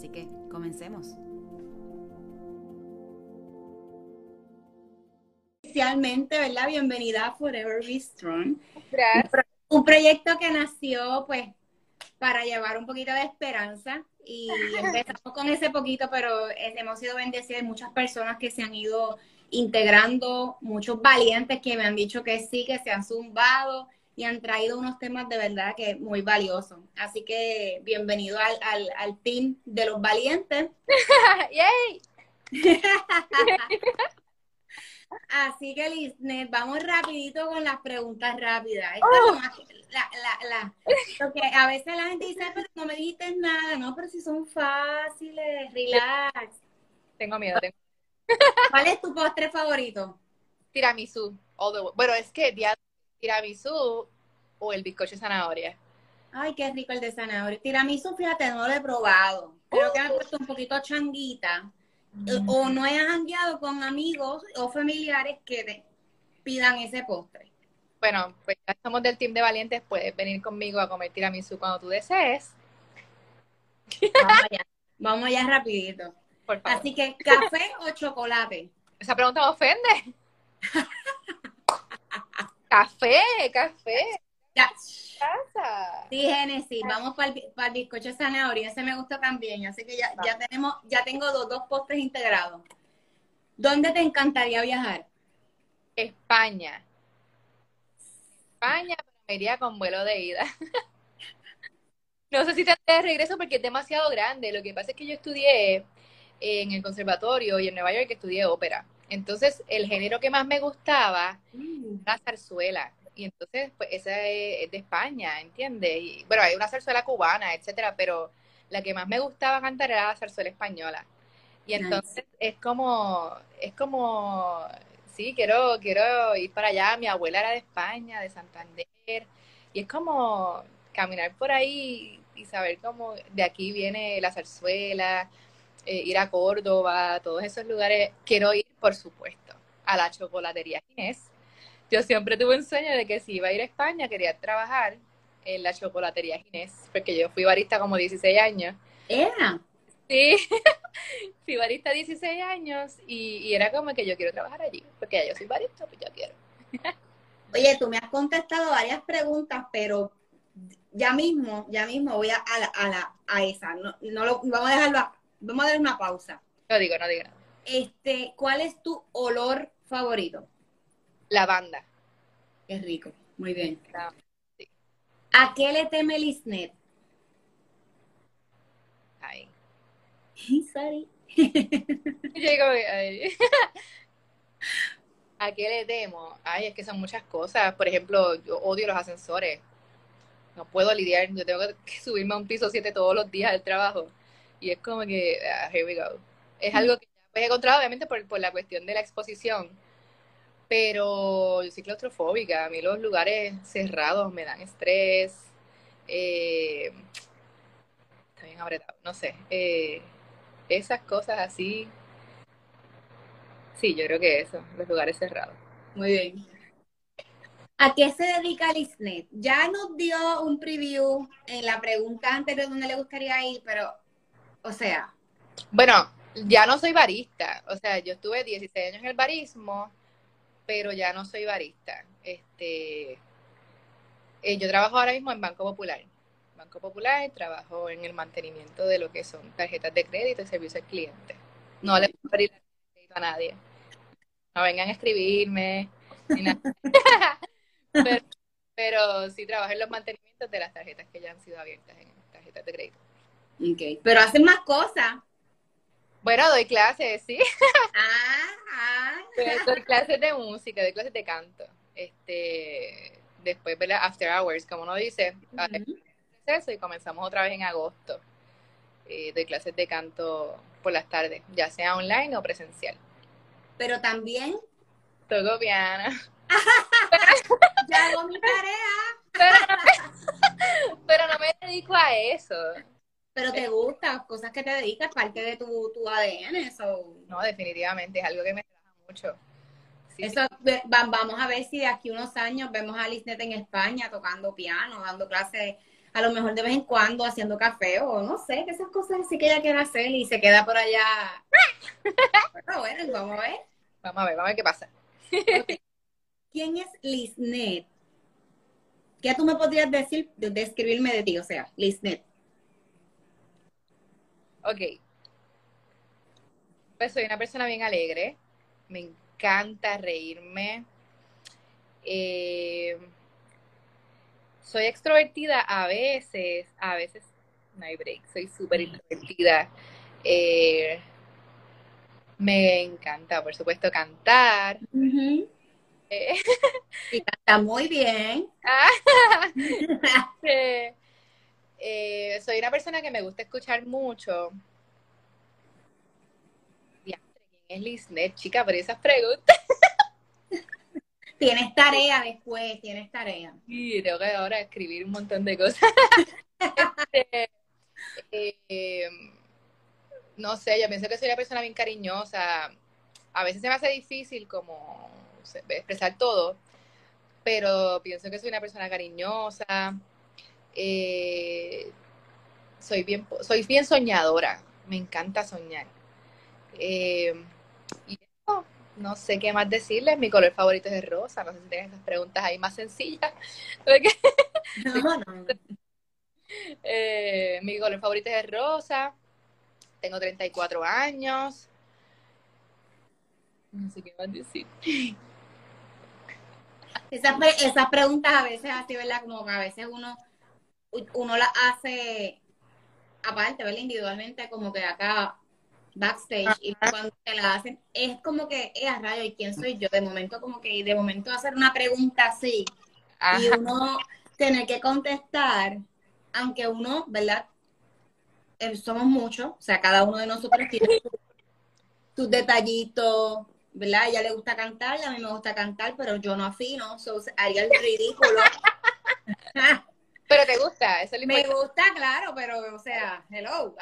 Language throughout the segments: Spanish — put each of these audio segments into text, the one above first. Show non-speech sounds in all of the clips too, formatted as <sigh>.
Así que comencemos. Inicialmente, ¿verdad? Bienvenida a Forever Be Strong. Gracias. Un proyecto que nació, pues, para llevar un poquito de esperanza y <laughs> empezamos con ese poquito, pero hemos sido bendecidos de muchas personas que se han ido integrando, muchos valientes que me han dicho que sí, que se han zumbado y han traído unos temas de verdad que muy valiosos. Así que bienvenido al, al, team de los valientes. <laughs> ¡Yay! <laughs> Así que, Liznet, vamos rapidito con las preguntas rápidas. Oh. la, la, la, porque a veces la gente dice, pero no me dijiste nada, no, pero si son fáciles, relax. Tengo miedo. Tengo... <laughs> ¿Cuál es tu postre favorito? Tiramisú. Bueno, es que día tiramisú o el bizcocho de zanahoria. Ay, qué rico el de zanahoria. Tiramisú, fíjate, no lo he probado. Creo que me he puesto un poquito changuita. O no he jangueado con amigos o familiares que pidan ese postre. Bueno, pues ya estamos del team de valientes. Puedes venir conmigo a comer tiramisú cuando tú desees. Vamos allá, vamos allá rapidito. Por favor. Así que, ¿café o chocolate? Esa pregunta me ofende. <laughs> café, café. Ya. Pasa? Sí, Génesis, vamos para el, para el bizcocho de zanahoria, ese me gusta también, así que ya, ya tenemos, ya tengo dos, dos postres integrados. ¿Dónde te encantaría viajar? España. España, pero me iría con vuelo de ida. <laughs> no sé si te de regreso porque es demasiado grande. Lo que pasa es que yo estudié en el conservatorio y en Nueva York estudié ópera. Entonces, el género que más me gustaba Mm. era la zarzuela. Y entonces, pues, esa es de España, ¿entiendes? Y bueno, hay una zarzuela cubana, etcétera, pero la que más me gustaba cantar era la zarzuela española. Y Nice. entonces es como, es como, sí, quiero, quiero ir para allá. Mi abuela era de España, de Santander, y es como caminar por ahí y saber cómo de aquí viene la zarzuela, eh, ir a Córdoba, todos esos lugares. Quiero ir, por supuesto, a la chocolatería Ginés. Yo siempre tuve un sueño de que si iba a ir a España quería trabajar en la chocolatería Ginés, porque yo fui barista como 16 años. Era. Sí, <laughs> fui barista 16 años y, y era como que yo quiero trabajar allí, porque ya yo soy barista, pues yo quiero. <laughs> Oye, tú me has contestado varias preguntas, pero ya mismo, ya mismo voy a, a, la, a, la, a esa. No, no lo, vamos a dejarlo, a- vamos a dar una pausa. No digo, no digo nada. Este, ¿cuál es tu olor favorito? La banda. Qué rico, muy bien. ¿A qué le teme Lisnet? Ay. <laughs> Sorry. <laughs> Digo, ay. <laughs> ¿A qué le temo? Ay, es que son muchas cosas. Por ejemplo, yo odio los ascensores. No puedo lidiar. Yo tengo que subirme a un piso 7 todos los días del trabajo. Y es como que, ah, here we go. Es algo que ya pues, he encontrado, obviamente, por, por la cuestión de la exposición. Pero yo soy claustrofóbica. A mí los lugares cerrados me dan estrés. Eh, está bien apretado. No sé. Eh, esas cosas así. Sí, yo creo que eso, los lugares cerrados. Muy bien. ¿A qué se dedica Lisnet? Ya nos dio un preview en la pregunta anterior donde le gustaría ir, pero, o sea, Bueno, ya no soy barista, o sea, yo estuve 16 años en el barismo, pero ya no soy barista. Este, eh, yo trabajo ahora mismo en Banco Popular. Banco Popular, trabajo en el mantenimiento de lo que son tarjetas de crédito y servicio al cliente. No le puedo el crédito a nadie. No vengan a escribirme, ni nada. <laughs> Pero, pero sí trabajo en los mantenimientos de las tarjetas que ya han sido abiertas en tarjetas de crédito. ok. Pero hacen más cosas. Bueno, doy clases, sí. Ah, ah. Doy clases de música, doy clases de canto. Este, después, ¿verdad? After hours, como uno dice, Ujú. eso y comenzamos otra vez en agosto. eh, doy clases de canto por las tardes, ya sea online o presencial. Pero también... Toco piano. <laughs> ya hago mi tarea. <laughs> Pero no, me, dedico a eso. Pero te gusta, cosas que te dedicas, parte de tu, tu ADN, eso. No, definitivamente, es algo que me relaja mucho. eso, vamos a ver si de aquí unos años vemos a Lisnet en España tocando piano, dando clases, a lo mejor de vez en cuando haciendo café o no sé, que esas cosas sí que ella quiere hacer y se queda por allá. <laughs> Pero bueno, vamos a ver. Vamos a ver, vamos a ver qué pasa. ¿Quién es Lisnet? ¿Qué tú me podrías decir, describirme de ti? O sea, Lisnet. Ok. Pues soy una persona bien alegre. Me encanta reírme. Eh, soy extrovertida a veces, a veces no hay break, soy súper introvertida. Eh, me encanta, por supuesto, cantar. Eh, <laughs> y canta muy bien. <laughs> <laughs> Eh, soy una persona que me gusta escuchar mucho. ¿Quién es Lisnet, chica? Pero esas preguntas. <laughs> Tienes tarea después, tienes tarea. Sí, tengo que ahora escribir un montón de cosas. <laughs> Este, eh, no sé, yo pienso que soy una persona bien cariñosa. A veces se me hace difícil como expresar todo, pero pienso que soy una persona cariñosa. Eh, soy bien soy bien soñadora, me encanta soñar. Eh, y no sé qué más decirles, mi color favorito es el rosa, no sé si tienen esas preguntas ahí más sencillas. <laughs> <laughs> Eh, mi color favorito es el rosa, tengo 34 años. No sé qué más decir. Esas, esas preguntas a veces así, ¿verdad? Como que a veces uno, uno las hace aparte, ¿verdad? Individualmente, como que acá backstage y cuando te la hacen, es como que, es a rayo, ¿y quién soy yo? De momento, como que, de momento hacer una pregunta así y uno tener que contestar, aunque uno, ¿verdad? Eh, somos muchos, o sea, cada uno de nosotros tiene sus detallitos, ¿verdad? A ella le gusta cantar, a mí me gusta cantar, pero yo no afino, so, haría el ridículo. <laughs> pero te gusta, eso es Me gusta, claro, pero, o sea, hello,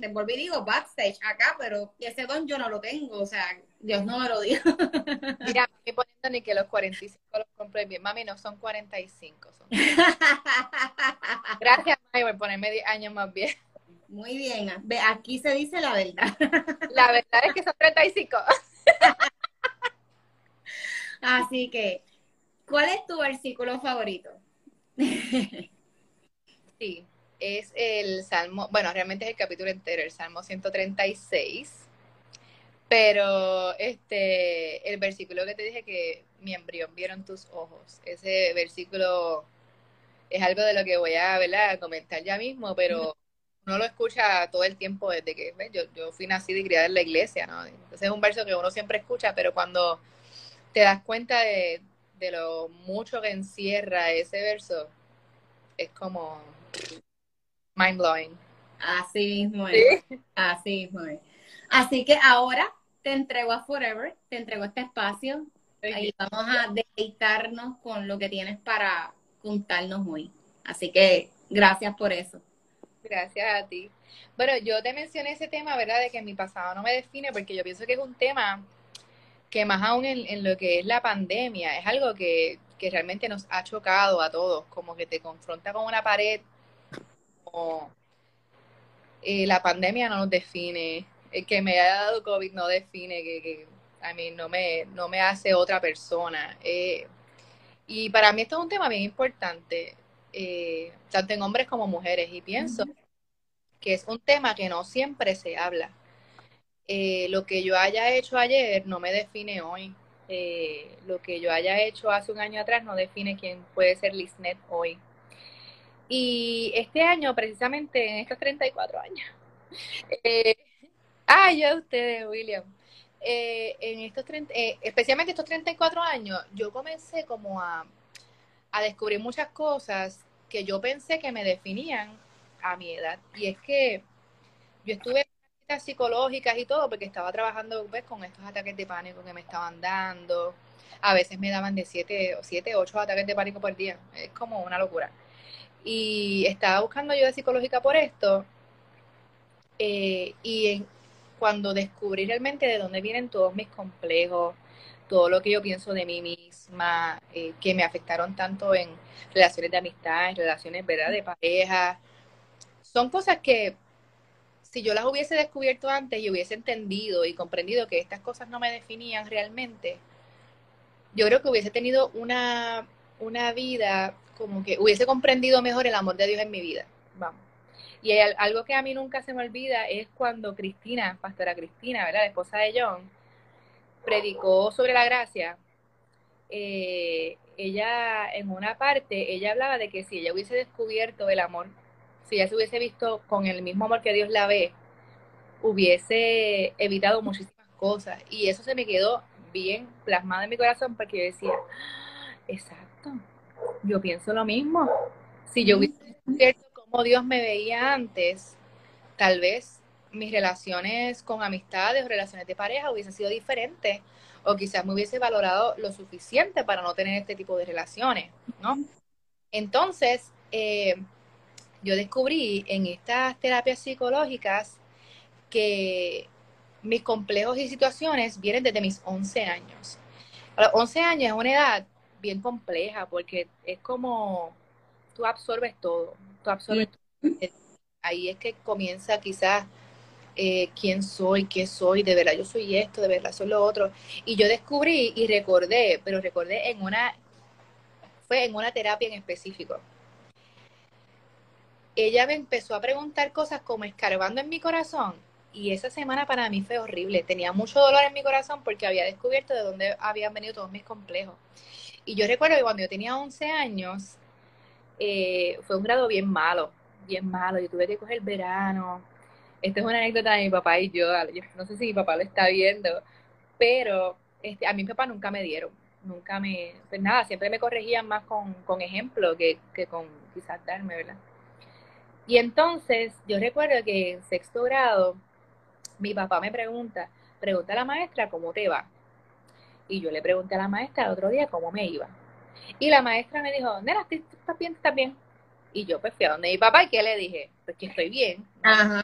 te volví y digo backstage acá, pero ese don yo no lo tengo, o sea, Dios no me lo dio. <laughs> Mira, estoy poniendo ni que los 45 los compré bien. Mami, no son 45. Son... <laughs> Gracias, Mami, por ponerme 10 años más bien. Muy bien, aquí se dice la verdad. La verdad es que son 35. <laughs> Así que, ¿cuál es tu versículo favorito? Sí, es el Salmo, bueno, realmente es el capítulo entero, el Salmo 136. Pero este, el versículo que te dije que mi embrión vieron tus ojos, ese versículo es algo de lo que voy a, a comentar ya mismo, pero uno lo escucha todo el tiempo desde que yo, yo fui nacida y criada en la iglesia, ¿no? Entonces es un verso que uno siempre escucha, pero cuando te das cuenta de, lo mucho que encierra ese verso, es como mind blowing. Así mismo es. Así mismo es. Así que ahora te entrego a Forever, te entrego este espacio. y vamos a deleitarnos con lo que tienes para contarnos hoy. Así que gracias por eso. Gracias a ti. Bueno, yo te mencioné ese tema, ¿verdad? De que mi pasado no me define, porque yo pienso que es un tema que más aún en, lo que es la pandemia, es algo que, realmente nos ha chocado a todos, como que te confronta con una pared, como eh, la pandemia no nos define, el que me haya dado COVID no define, que, a mí no me, no me hace otra persona. Eh, y para mí esto es un tema bien importante. Eh, tanto en hombres como mujeres, y pienso que es un tema que no siempre se habla. Eh, lo que yo haya hecho ayer no me define hoy. Eh, lo que yo haya hecho hace un año atrás no define quién puede ser Lisnet hoy. Y este año, precisamente en estos 34 años, ah, ya ustedes, William, en estos 30, especialmente estos 34 años, yo comencé como a, a descubrir muchas cosas que yo pensé que me definían a mi edad. Y es que yo estuve en psicológicas y todo porque estaba trabajando pues, con estos ataques de pánico que me estaban dando. A veces me daban de 7 o 7, 8 ataques de pánico por día. Es como una locura. Y estaba buscando ayuda psicológica por esto. Eh, y cuando descubrí realmente de dónde vienen todos mis complejos, todo lo que yo pienso de mí misma, eh, que me afectaron tanto en relaciones de amistad, en relaciones ¿verdad? de pareja, son cosas que si yo las hubiese descubierto antes y hubiese entendido y comprendido que estas cosas no me definían realmente, yo creo que hubiese tenido una, una vida como que hubiese comprendido mejor el amor de Dios en mi vida. Vamos. Y algo que a mí nunca se me olvida es cuando Cristina, pastora Cristina, ¿verdad? La esposa de John, predicó sobre la gracia. Eh, ella, en una parte, ella hablaba de que si ella hubiese descubierto el amor, si ella se hubiese visto con el mismo amor que Dios la ve, hubiese evitado muchísimas cosas. Y eso se me quedó bien plasmado en mi corazón porque yo decía, ah, exacto, yo pienso lo mismo. Si yo hubiese descubierto cómo Dios me veía antes, tal vez mis relaciones con amistades o relaciones de pareja hubiesen sido diferentes o quizás me hubiese valorado lo suficiente para no tener este tipo de relaciones, ¿no? Entonces, eh, yo descubrí en estas terapias psicológicas que mis complejos y situaciones vienen desde mis 11 años. A los 11 años es una edad bien compleja porque es como tú absorbes todo, tú absorbes todo. Ahí es que comienza quizás eh, quién soy, qué soy, de verdad yo soy esto, de verdad soy lo otro. Y yo descubrí y recordé, pero recordé en una, fue en una terapia en específico. Ella me empezó a preguntar cosas como escarbando en mi corazón y esa semana para mí fue horrible. Tenía mucho dolor en mi corazón porque había descubierto de dónde habían venido todos mis complejos. Y yo recuerdo que cuando yo tenía 11 años, eh, fue un grado bien malo, bien malo. Yo tuve que coger verano, esta es una anécdota de mi papá y yo, no sé si mi papá lo está viendo, pero este, a mi papá nunca me dieron, nunca me, pues nada, siempre me corregían más con, con ejemplo que, que con quizás darme, ¿verdad? Y entonces yo recuerdo que en sexto grado mi papá me pregunta, pregunta a la maestra cómo te va. Y yo le pregunté a la maestra el otro día cómo me iba. Y la maestra me dijo, nena, ¿estás bien? ¿Estás bien? Y yo pues fui a donde mi papá y ¿qué le dije? Pues que estoy bien. Ajá.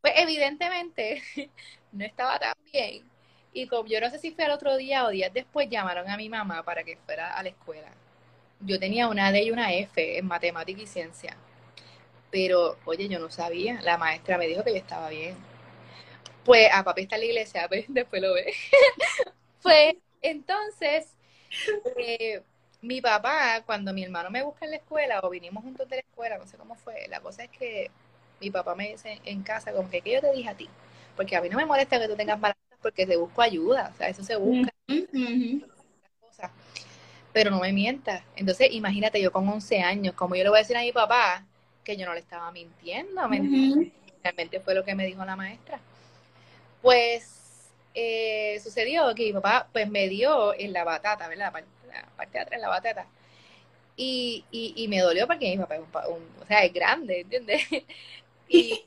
Pues evidentemente <laughs> no estaba tan bien. Y como yo no sé si fue el otro día o días después, llamaron a mi mamá para que fuera a la escuela. Yo tenía una D y una F en matemática y ciencia. Pero, oye, yo no sabía. La maestra me dijo que yo estaba bien. Pues a papi está en la iglesia, <laughs> pues, después lo ve. Pues entonces, eh, mi papá, cuando mi hermano me busca en la escuela o vinimos juntos de la escuela, no sé cómo fue, la cosa es que mi papá me dice en casa, como que, ¿qué yo te dije a ti? Porque a mí no me molesta que tú tengas malas porque te busco ayuda, o sea, eso se busca. Pero no me mientas. Entonces, imagínate, yo con 11 años, como yo le voy a decir a mi papá que yo no le estaba mintiendo, realmente fue lo que me dijo la maestra. Pues eh, sucedió que mi papá pues me dio en la batata, ¿verdad? La parte, de atrás, la batata. Y, y, me dolió porque mi papá es un, o sea, es grande, ¿entiendes? <laughs> Y,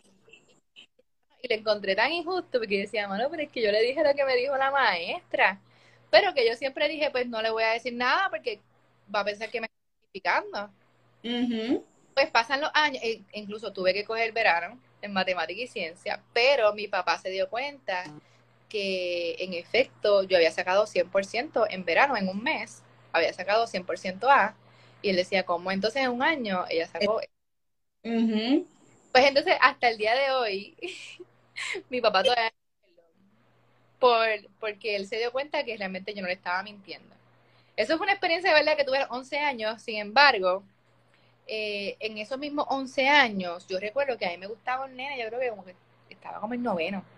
y le encontré tan injusto porque decía, mano, pero es que yo le dije lo que me dijo la maestra. Pero que yo siempre dije, pues no le voy a decir nada porque va a pensar que me está justificando. Pues pasan los años, e incluso tuve que coger verano en matemática y ciencia, pero mi papá se dio cuenta que en efecto yo había sacado 100% en verano, en un mes, había sacado 100% A, y él decía, ¿cómo entonces en un año ella sacó? Pues entonces, hasta el día de hoy, <laughs> mi papá todavía por, porque él se dio cuenta que realmente yo no le estaba mintiendo. Eso fue una experiencia de verdad que tuve 11 años, sin embargo, eh, en esos mismos 11 años, yo recuerdo que a mí me gustaba un nene, yo creo que como que estaba como en noveno.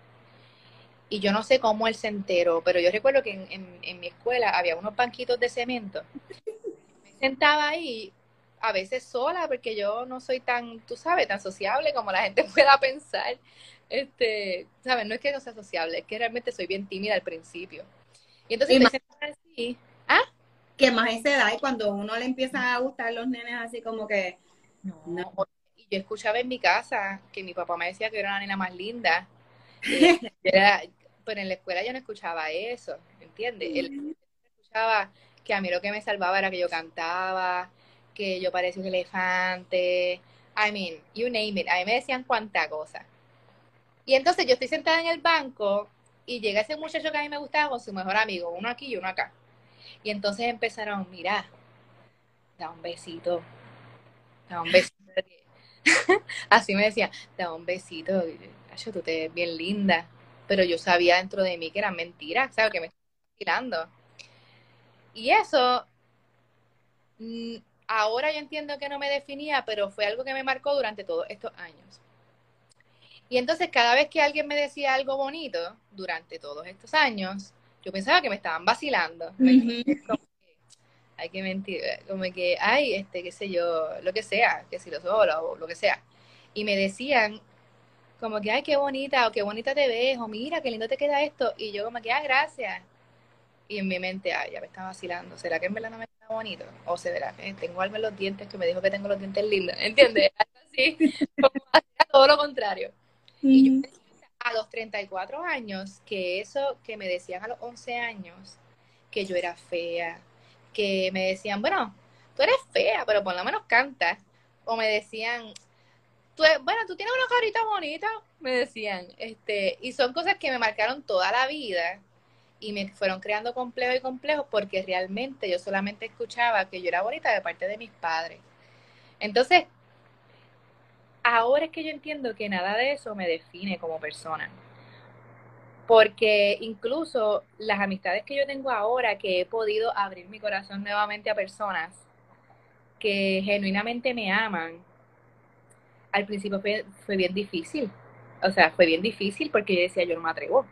Y yo no sé cómo él se enteró, pero yo recuerdo que en, en mi escuela había unos banquitos de cemento. Me sentaba ahí a veces sola, porque yo no soy tan, tú sabes, tan sociable como la gente <laughs> pueda pensar. Este, ¿sabes? No es que no sea sociable, es que realmente soy bien tímida al principio. Y entonces más, así, ¿ah? Que más esa edad y cuando uno le empieza a gustar los nenes así como que no, yo escuchaba en mi casa que mi papá me decía que era la nena más linda. <laughs> pero en la escuela yo no escuchaba eso, ¿entiendes? Escuchaba que a mí lo que me salvaba era que yo cantaba, que yo parecía un elefante. I mean, you name it. A mí me decían cuánta cosa. Y entonces yo estoy sentada en el banco y llega ese muchacho que a mí me gustaba con su mejor amigo, uno aquí y uno acá. Y entonces empezaron, mira, da un besito, da un besito. <laughs> Así me decía, da un besito, tú te ves bien linda. Pero yo sabía dentro de mí que era mentira, ¿sabes? Que me estaban tirando. Y eso, mm, ahora yo entiendo que no me definía, pero fue algo que me marcó durante todos estos años. Y entonces cada vez que alguien me decía algo bonito durante todos estos años, yo pensaba que me estaban vacilando. hay que mentir, como que, ay, este, qué sé yo, lo que sea, que si lo solo o lo que sea. Y me decían como que, ay, qué bonita, o qué bonita te ves, o mira, qué lindo te queda esto. Y yo como que, ah, gracias. Y en mi mente, ay, ya me está vacilando. ¿Será que en verdad no me queda bonito? O será que tengo algo en los dientes que me dijo que tengo los dientes lindos. <laughs> ¿Entiendes? <laughs> Así, como todo lo contrario. Y yo a los 34 años que eso que me decían a los 11 años, que yo era fea, que me decían, bueno, tú eres fea, pero por lo menos canta. O me decían, bueno, tú tienes una carita bonita, me decían. este Y son cosas que me marcaron toda la vida y me fueron creando complejos y complejos porque realmente yo solamente escuchaba que yo era bonita de parte de mis padres. Entonces, ahora es que yo entiendo que nada de eso me define como persona. Porque incluso las amistades que yo tengo ahora, que he podido abrir mi corazón nuevamente a personas que genuinamente me aman, al principio fue, fue bien difícil. O sea, fue bien difícil porque yo decía, yo no me atrevo.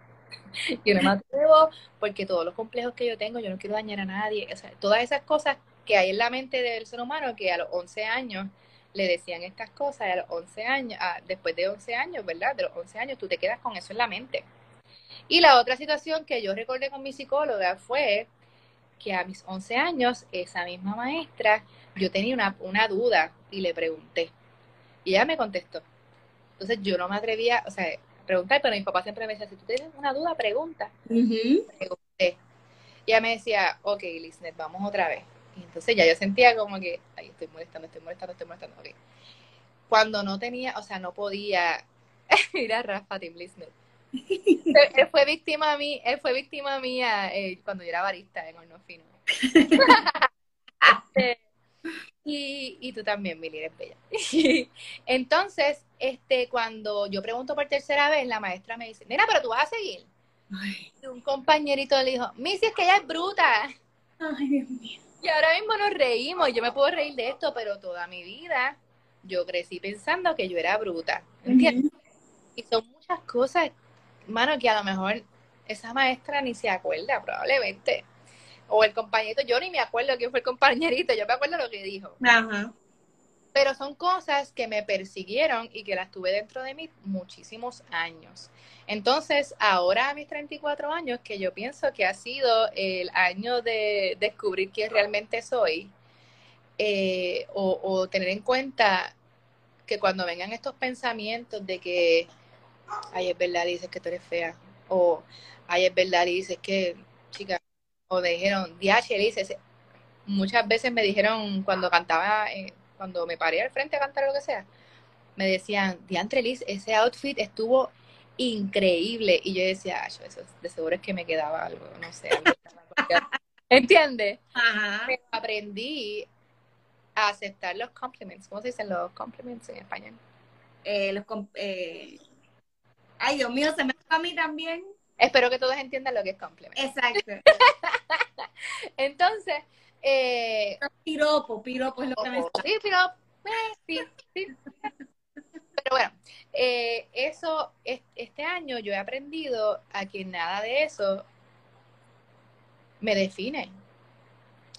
<laughs> yo no me atrevo porque todos los complejos que yo tengo, yo no quiero dañar a nadie. O sea, todas esas cosas que hay en la mente del ser humano que a los 11 años le decían estas cosas a los 11 años, después de 11 años, ¿verdad? De los 11 años, tú te quedas con eso en la mente. Y la otra situación que yo recordé con mi psicóloga fue que a mis 11 años, esa misma maestra, yo tenía una, una duda y le pregunté. Y ella me contestó. Entonces yo no me atrevía, o sea, a preguntar, pero mi papá siempre me decía, si tú tienes una duda, pregunta. Pregunté. Y ella me decía, ok, Lisnet, vamos otra vez. Y entonces ya yo sentía como que, ay, estoy molestando, estoy molestando, estoy molestando. Cuando no tenía, o sea, no podía <laughs> ir a Rafa Tim Listener. él, fue víctima mí, él fue víctima mía eh, cuando yo era barista en Horno Fino. <laughs> <laughs> Y, y tú también, Mili, eres bella. <laughs> Entonces, este, cuando yo pregunto por tercera vez, la maestra me dice, nena, pero tú vas a seguir. Y un compañerito le dijo, Missy, es que ella es bruta. Ay, Dios mío. Y ahora mismo nos reímos, yo me puedo reír de esto, pero toda mi vida yo crecí pensando que yo era bruta, ¿entiendes? Y son muchas cosas, mano, que a lo mejor esa maestra ni se acuerda, probablemente. O el compañerito, yo ni me acuerdo quién fue el compañerito, yo me acuerdo lo que dijo. Ajá. Pero son cosas que me persiguieron y que las tuve dentro de mí muchísimos años. Entonces, ahora a mis 34 años, que yo pienso que ha sido el año de descubrir quién realmente soy, eh, o, tener en cuenta que cuando vengan estos pensamientos de que, ay, es verdad, dices que tú eres fea, o ay, es verdad, dices que, chica, o me dijeron, DH, dices, muchas veces me dijeron cuando cantaba, eh, cuando me paré al frente a cantar o lo que sea, me decían, Diantre Liz, ese outfit estuvo increíble. Y yo decía, eso de seguro es que me quedaba algo, no sé. <laughs> ¿Entiendes? Pero aprendí a aceptar los compliments. ¿Cómo se dicen los compliments en español? Eh, los eh... Ay, Dios mío, se me a mí también. Espero que todos entiendan lo que es compliment. Exacto. <laughs> Entonces, eh... piropo, piropo es lo que me Sí, piropo. Eh, sí, sí. Pero bueno, eh, eso, este año yo he aprendido a que nada de eso me define.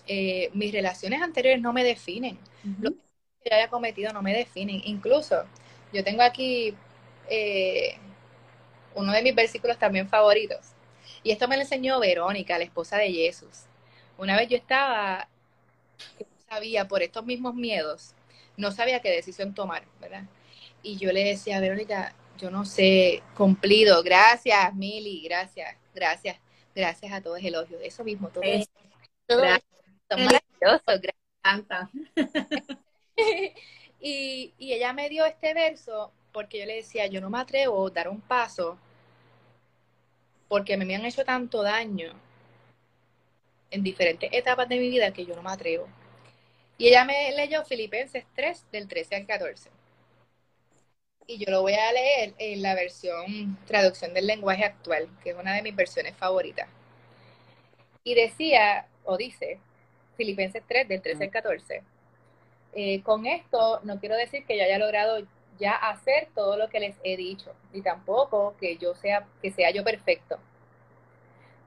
Eh, mis relaciones anteriores no me definen. Lo que yo haya cometido no me definen. Incluso, yo tengo aquí eh, uno de mis versículos también favoritos. Y esto me lo enseñó Verónica, la esposa de Jesús. Una vez yo estaba, sabía por estos mismos miedos, no sabía qué decisión tomar, ¿verdad? Y yo le decía, Verónica, yo no sé, cumplido, gracias, Mili, gracias, gracias, gracias a todos elogios, eso mismo, todo eso. Todo maravilloso, <laughs> y, y ella me dio este verso porque yo le decía, yo no me atrevo a dar un paso porque me han hecho tanto daño en diferentes etapas de mi vida que yo no me atrevo. Y ella me leyó Filipenses 3 del 13 al 14. Y yo lo voy a leer en la versión traducción del lenguaje actual, que es una de mis versiones favoritas. Y decía, o dice, Filipenses 3 del 13 al 14. Eh, con esto no quiero decir que yo haya logrado ya hacer todo lo que les he dicho, ni tampoco que yo sea, que sea yo perfecto.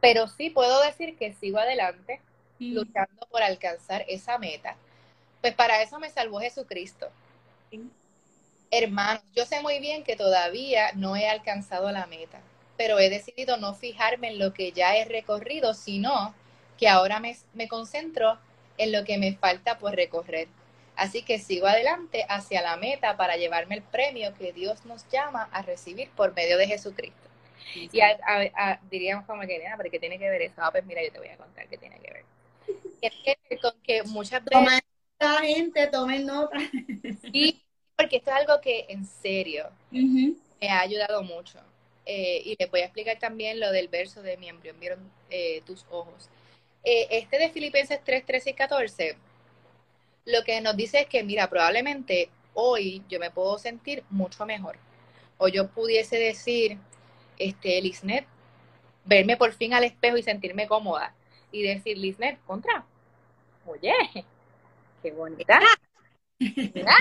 Pero sí puedo decir que sigo adelante, luchando por alcanzar esa meta. Pues para eso me salvó Jesucristo. Hermanos, yo sé muy bien que todavía no he alcanzado la meta, pero he decidido no fijarme en lo que ya he recorrido, sino que ahora me, me concentro en lo que me falta por recorrer. Así que sigo adelante hacia la meta para llevarme el premio que Dios nos llama a recibir por medio de Jesucristo. Y diríamos como que, nada, pero ¿qué tiene que ver eso? Ah, pues mira, yo te voy a contar qué tiene que ver. <laughs> Tiene que ver con que muchas veces... Toma gente, tomen nota. <laughs> Sí, porque esto es algo que en serio me ha ayudado mucho. Eh, y les voy a explicar también lo del verso de mi embrión, vieron eh, tus ojos. Eh, este de Filipenses 3, 13 y 14 lo que nos dice es que, mira, probablemente hoy yo me puedo sentir mucho mejor. O yo pudiese decir, este, Lisnet, verme por fin al espejo y sentirme cómoda. Y decir, Lisnet, contra, oye, qué bonita. Mira,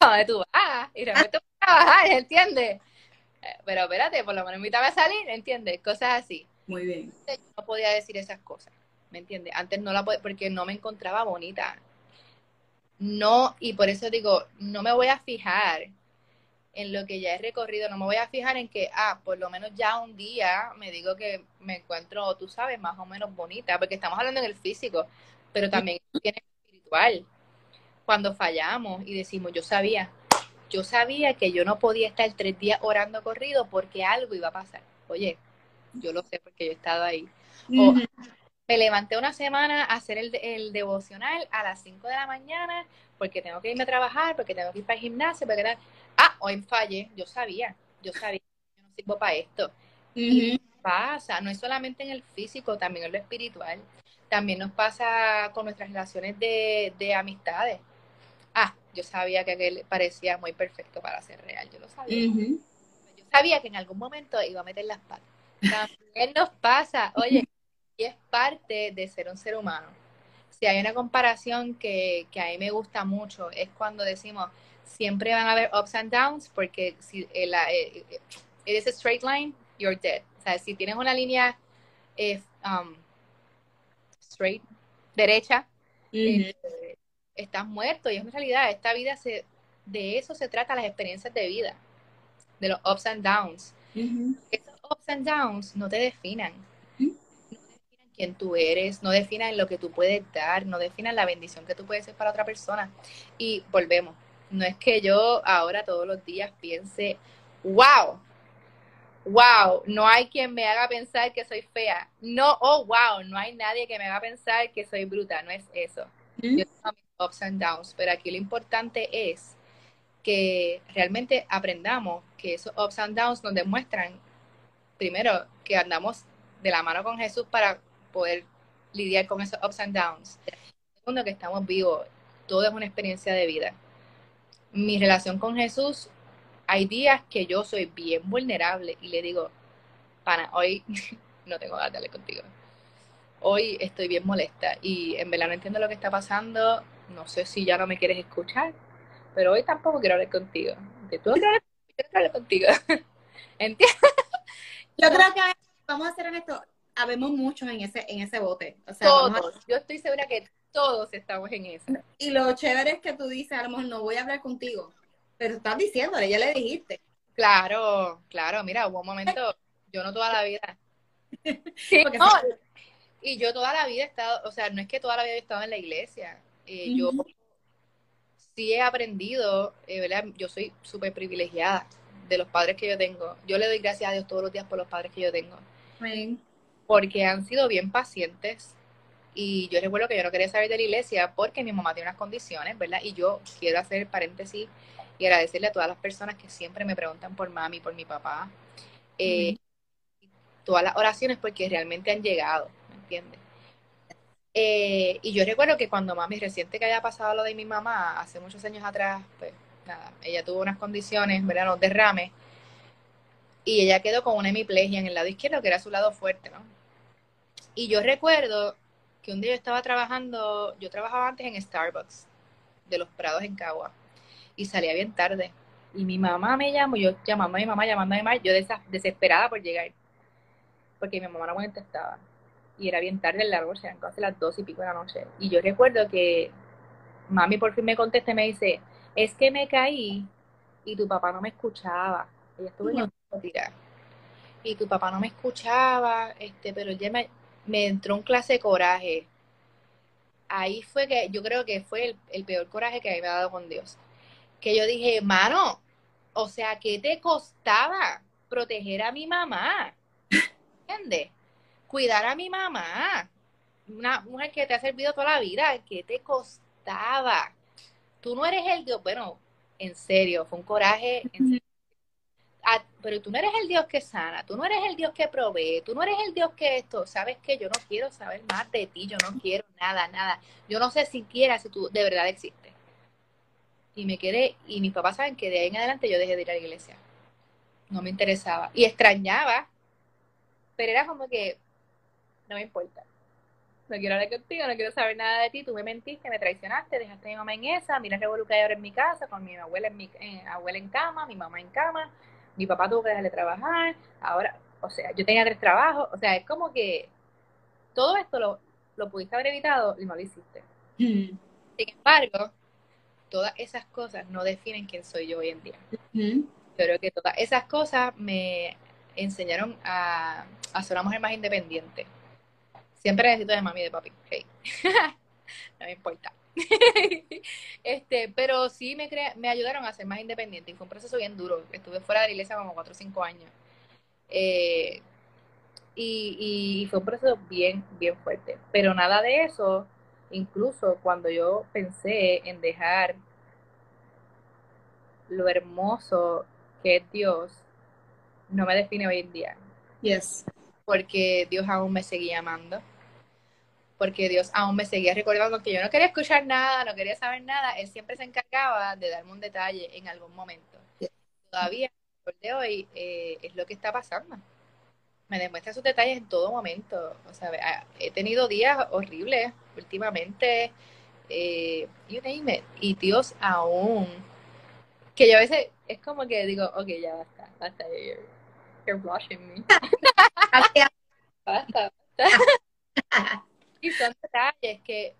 ¿dónde tú vas? Y realmente vas a trabajar, ¿entiendes? Pero espérate, por lo menos invítame a salir, ¿entiendes? Cosas así. Muy bien. Yo no podía decir esas cosas, ¿me entiendes? Antes no la podía, porque no me encontraba bonita no, y por eso digo, no me voy a fijar en lo que ya he recorrido, no me voy a fijar en que, ah, por lo menos ya un día me digo que me encuentro, tú sabes, más o menos bonita, porque estamos hablando en el físico, pero también tiene el espiritual. Cuando fallamos y decimos, yo sabía, yo sabía que yo no podía estar tres días orando corrido porque algo iba a pasar. Oye, yo lo sé porque yo he estado ahí me levanté una semana a hacer el, devocional a las 5 de la mañana porque tengo que irme a trabajar, porque tengo que ir para el gimnasio, porque ah, hoy fallé, yo sabía, yo sabía que yo no sirvo para esto. Y pasa, no es solamente en el físico, también en lo espiritual. También nos pasa con nuestras relaciones de, amistades. Ah, yo sabía que aquel parecía muy perfecto para ser real, yo lo sabía. Yo sabía que en algún momento iba a meter las patas. También nos pasa, oye, y es parte de ser un ser humano. Si hay una comparación que, que a mí me gusta mucho, es cuando decimos, siempre van a haber ups and downs, porque si la, it is a straight line, you're dead. O sea, si tienes una línea eh, um, straight, derecha, eh, estás muerto. Y es en realidad, esta vida se, de eso se trata las experiencias de vida, de los ups and downs. Esos ups and downs no te definan quién tú eres, no definan lo que tú puedes dar, no definan la bendición que tú puedes ser para otra persona. Y volvemos, no es que yo ahora todos los días piense, wow, wow, no hay quien me haga pensar que soy fea. No, oh, wow, no hay nadie que me haga pensar que soy bruta, no es eso. Yo tengo mis ups and downs, pero aquí lo importante es que realmente aprendamos que esos ups and downs nos demuestran, primero, que andamos de la mano con Jesús para poder lidiar con esos ups and downs. Segundo, que estamos vivos, todo es una experiencia de vida. Mi relación con Jesús, hay días que yo soy bien vulnerable y le digo, pana, hoy <laughs> no tengo ganas de hablar contigo. Hoy estoy bien molesta y en verdad no entiendo lo que está pasando. No sé si ya no me quieres escuchar, pero hoy tampoco quiero hablar contigo. De tú quiero hablar contigo. <laughs> ¿Entiendes? Yo creo que vamos a hacer esto habemos muchos en ese, en ese bote. O sea, todos. Yo estoy segura que todos estamos en eso. Y lo chévere es que tú dices, a lo mejor no voy a hablar contigo, pero estás diciéndole, ya le dijiste. Claro, claro, mira, hubo un momento, yo no toda la vida. <laughs> y yo toda la vida he estado, o sea, no es que toda la vida he estado en la iglesia. Eh, yo sí he aprendido, eh, ¿verdad? Yo soy súper privilegiada de los padres que yo tengo. Yo le doy gracias a Dios todos los días por los padres que yo tengo. Porque han sido bien pacientes. Y yo recuerdo que yo no quería saber de la iglesia porque mi mamá tiene unas condiciones, ¿verdad? Y yo quiero hacer paréntesis y agradecerle a todas las personas que siempre me preguntan por mami, por mi papá. Eh, todas las oraciones porque realmente han llegado, ¿me entiendes? Eh, y yo recuerdo que cuando mami, reciente que haya pasado lo de mi mamá, hace muchos años atrás, pues nada, ella tuvo unas condiciones, ¿verdad? Los derrames, y ella quedó con una hemiplegia en el lado izquierdo, que era su lado fuerte, ¿no? Y yo recuerdo que un día yo estaba trabajando, yo trabajaba antes en Starbucks, de los Prados en Cagua, y salía bien tarde. Y mi mamá me llamó, yo llamando a mi mamá, llamando a mi mamá, yo desesperada por llegar, porque mi mamá no me contestaba y era bien tarde en la noche, eran casi las dos y pico de la noche. Y yo recuerdo que mami por fin me contesta y me dice, es que me caí y tu papá no me escuchaba. Ella estuvo en tirar. Y tu papá no me escuchaba, este, pero ya me, me entró un clase de coraje. Ahí fue que yo creo que fue el, el peor coraje que me ha dado con Dios. Que yo dije, mano, o sea, ¿qué te costaba proteger a mi mamá? ¿Entiendes? cuidar a mi mamá, una mujer que te ha servido toda la vida, ¿qué te costaba? Tú no eres el Dios, bueno, en serio, fue un coraje. Pero tú no eres el Dios que sana, tú no eres el Dios que provee, tú no eres el Dios que esto, sabes que yo no quiero saber más de ti, yo no quiero nada, nada. Yo no sé siquiera si tú de verdad existes. Y me quedé, y mis papás saben que de ahí en adelante yo dejé de ir a la iglesia. No me interesaba. Y extrañaba, pero era como que no me importa. No quiero hablar contigo, no quiero saber nada de ti, tú me mentiste, me traicionaste, dejaste a mi mamá en esa, mira que ahora en mi casa, con mi abuela en, mi, abuela en cama, mi mamá en cama, mi papá tuvo que dejarle trabajar, ahora, o sea, yo tenía tres trabajos, o sea, es como que todo esto lo, lo pudiste haber evitado y no lo hiciste. Mm. Sin embargo, todas esas cosas no definen quién soy yo hoy en día. Pero que todas esas cosas me enseñaron a, a ser una mujer más independiente Siempre necesito de mami y de papi. Hey. <laughs> no me importa. <laughs> este, pero sí me, me ayudaron a ser más independiente y fue un proceso bien duro. Estuve fuera de la iglesia como 4 o 5 años. Eh, y, y, fue un proceso bien, bien fuerte. Pero nada de eso, incluso cuando yo pensé en dejar lo hermoso que es Dios, no me define hoy en día. Yes. Porque Dios aún me seguía amando porque Dios aún me seguía recordando que yo no quería escuchar nada, no quería saber nada, Él siempre se encargaba de darme un detalle en algún momento. Todavía, por de hoy, eh, es lo que está pasando. Me demuestra sus detalles en todo momento. O sea, he tenido días horribles últimamente, eh, you name it, y Dios aún, que yo a veces es como que digo, ok, ya basta, basta, you're, you're blushing me. <laughs> basta, basta. <laughs> Y son detalles que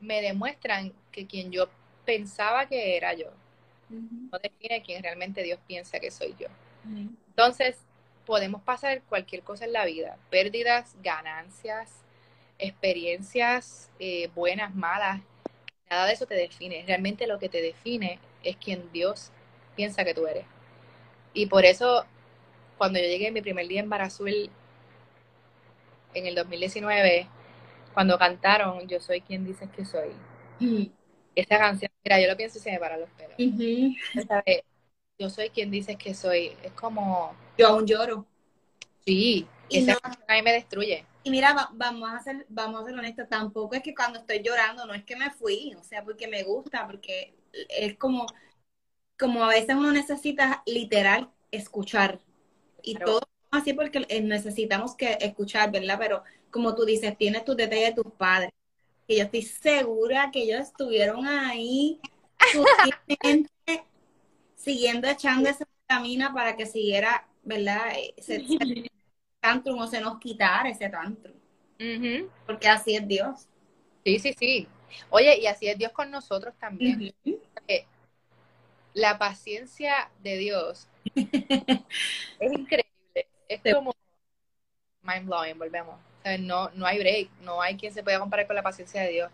me demuestran que quien yo pensaba que era yo no define quién realmente Dios piensa que soy yo. Entonces, podemos pasar cualquier cosa en la vida, pérdidas, ganancias, experiencias eh, buenas, malas, nada de eso te define. Realmente lo que te define es quien Dios piensa que tú eres. Y por eso, cuando yo llegué mi primer día en Barazul en el 2019, cuando cantaron Yo soy quien dices que soy. Esa canción, mira, yo lo pienso y se me paran los pelos. Yo soy quien dices que soy. Es como. Yo aún lloro. Sí, esa canción a mí me destruye. Y mira, vamos a ser, vamos a ser honestos, tampoco es que cuando estoy llorando, no es que me fui, o sea, porque me gusta, porque es como, como a veces uno necesita literal escuchar. Y todo así porque necesitamos que escuchar, ¿verdad? Pero como tú dices, tienes tus detalles de tus padres. Y yo estoy segura que ellos estuvieron ahí <laughs> siguiendo echando esa camina para que siguiera, ¿verdad? Ese, tantrum o se nos quitara ese tantrum. Porque así es Dios. Sí, sí, sí. Oye, y así es Dios con nosotros también. La paciencia de Dios <laughs> es increíble. Es como mind blowing, volvemos. No, no hay break, no hay quien se pueda comparar con la paciencia de Dios.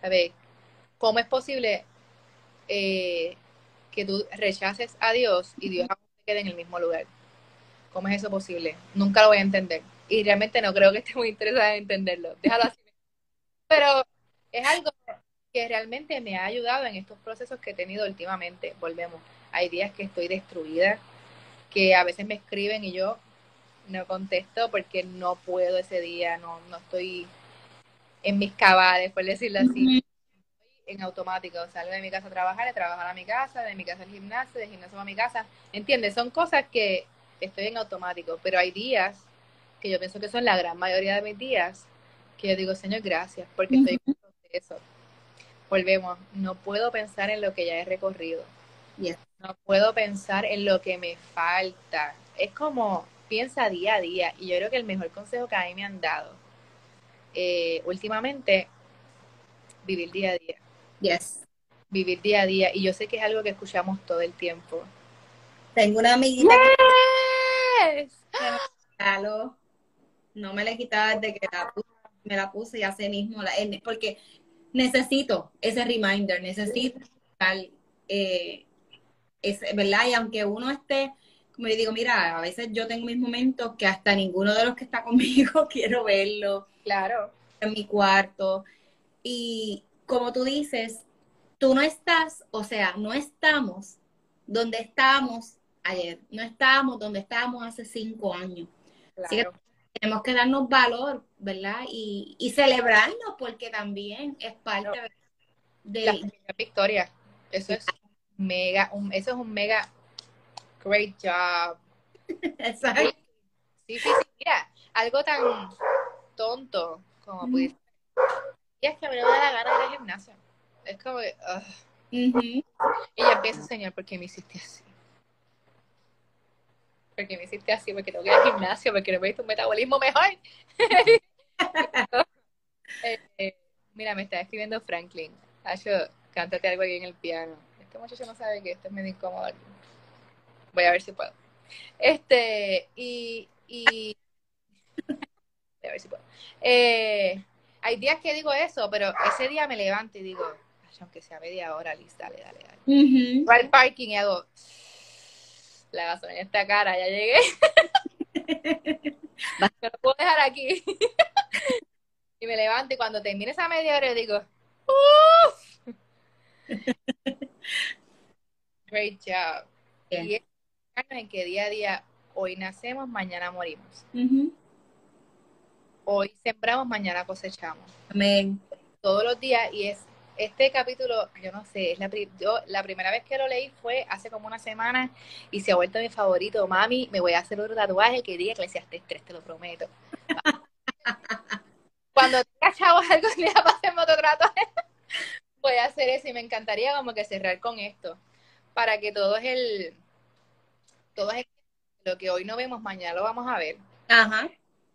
¿Sabes? ¿Cómo es posible eh, que tú rechaces a Dios y Dios quede en el mismo lugar. ¿Cómo es eso posible? Nunca lo voy a entender. Y realmente no creo que esté muy interesada en entenderlo. Déjalo así. Pero es algo que realmente me ha ayudado en estos procesos que he tenido últimamente. Volvemos. Hay días que estoy destruida, que a veces me escriben y yo no contesto porque no puedo ese día, no, no estoy en mis cabales, por decirlo así. En automático, salgo de mi casa a trabajar, de trabajar a mi casa, de mi casa al gimnasio, de gimnasio a mi casa. ¿Entiendes? Son cosas que estoy en automático, pero hay días que yo pienso que son la gran mayoría de mis días que yo digo, Señor, gracias, porque estoy en proceso. Volvemos, no puedo pensar en lo que ya he recorrido. No puedo pensar en lo que me falta. Es como piensa día a día. Y yo creo que el mejor consejo que a mí me han dado eh, últimamente, vivir día a día. Yes. Vivir día a día. Y yo sé que es algo que escuchamos todo el tiempo. Tengo una amiguita que no me la he quitado desde que la puse, me la puse y hace mismo, la, porque necesito ese reminder, necesito eh, es, ¿verdad? Y aunque uno esté, como yo digo, mira, a veces yo tengo mis momentos que hasta ninguno de los que está conmigo <laughs> quiero verlo. Claro. En mi cuarto. Y como tú dices, tú no estás, o sea, no estamos donde estábamos ayer, no estábamos donde estábamos hace cinco años. Así que tenemos que darnos valor, ¿verdad? Y, y celebrarnos porque también es parte de la victoria. Eso es mega, un, eso es un mega great job. Exacto. Sí, sí, sí, mira, algo tan tonto como pudiste. Y es que a mí no me da la gana de ir al gimnasio. Es como que, Y yo empiezo, Señor, ¿por qué me hiciste así? ¿Por qué me hiciste así? Porque tengo que ir al gimnasio, porque no me diste un metabolismo mejor. Eh, <laughs> eh, mira, me está escribiendo Franklin. Ayo, cántate algo aquí en el piano este muchacho no sabe que esto es medio incómodo Voy a ver si puedo. Este, y, y voy a ver si puedo. Eh, hay días que digo eso, pero ese día me levanto y digo, aunque sea media hora, Liz, dale, dale, dale. Voy al parking y hago, la gasolina está cara, ya llegué. <laughs> lo puedo dejar aquí. <laughs> y me levanto y cuando termine esa media hora digo, uff. <laughs> Great job. Y es en que día a día, hoy nacemos, mañana morimos. Hoy sembramos, mañana cosechamos. Amén. Todos los días, y es este capítulo, yo no sé, es la, yo, la primera vez que lo leí fue hace como una semana y se ha vuelto mi favorito. Mami, me voy a hacer otro tatuaje que diga Eclesiastes 3, te lo prometo. <laughs> Cuando tenga chavos algún día para hacerme otro tatuaje, <laughs> voy a hacer eso y me encantaría como que cerrar con esto para que todo es el todo es lo que hoy no vemos mañana lo vamos a ver. Ajá.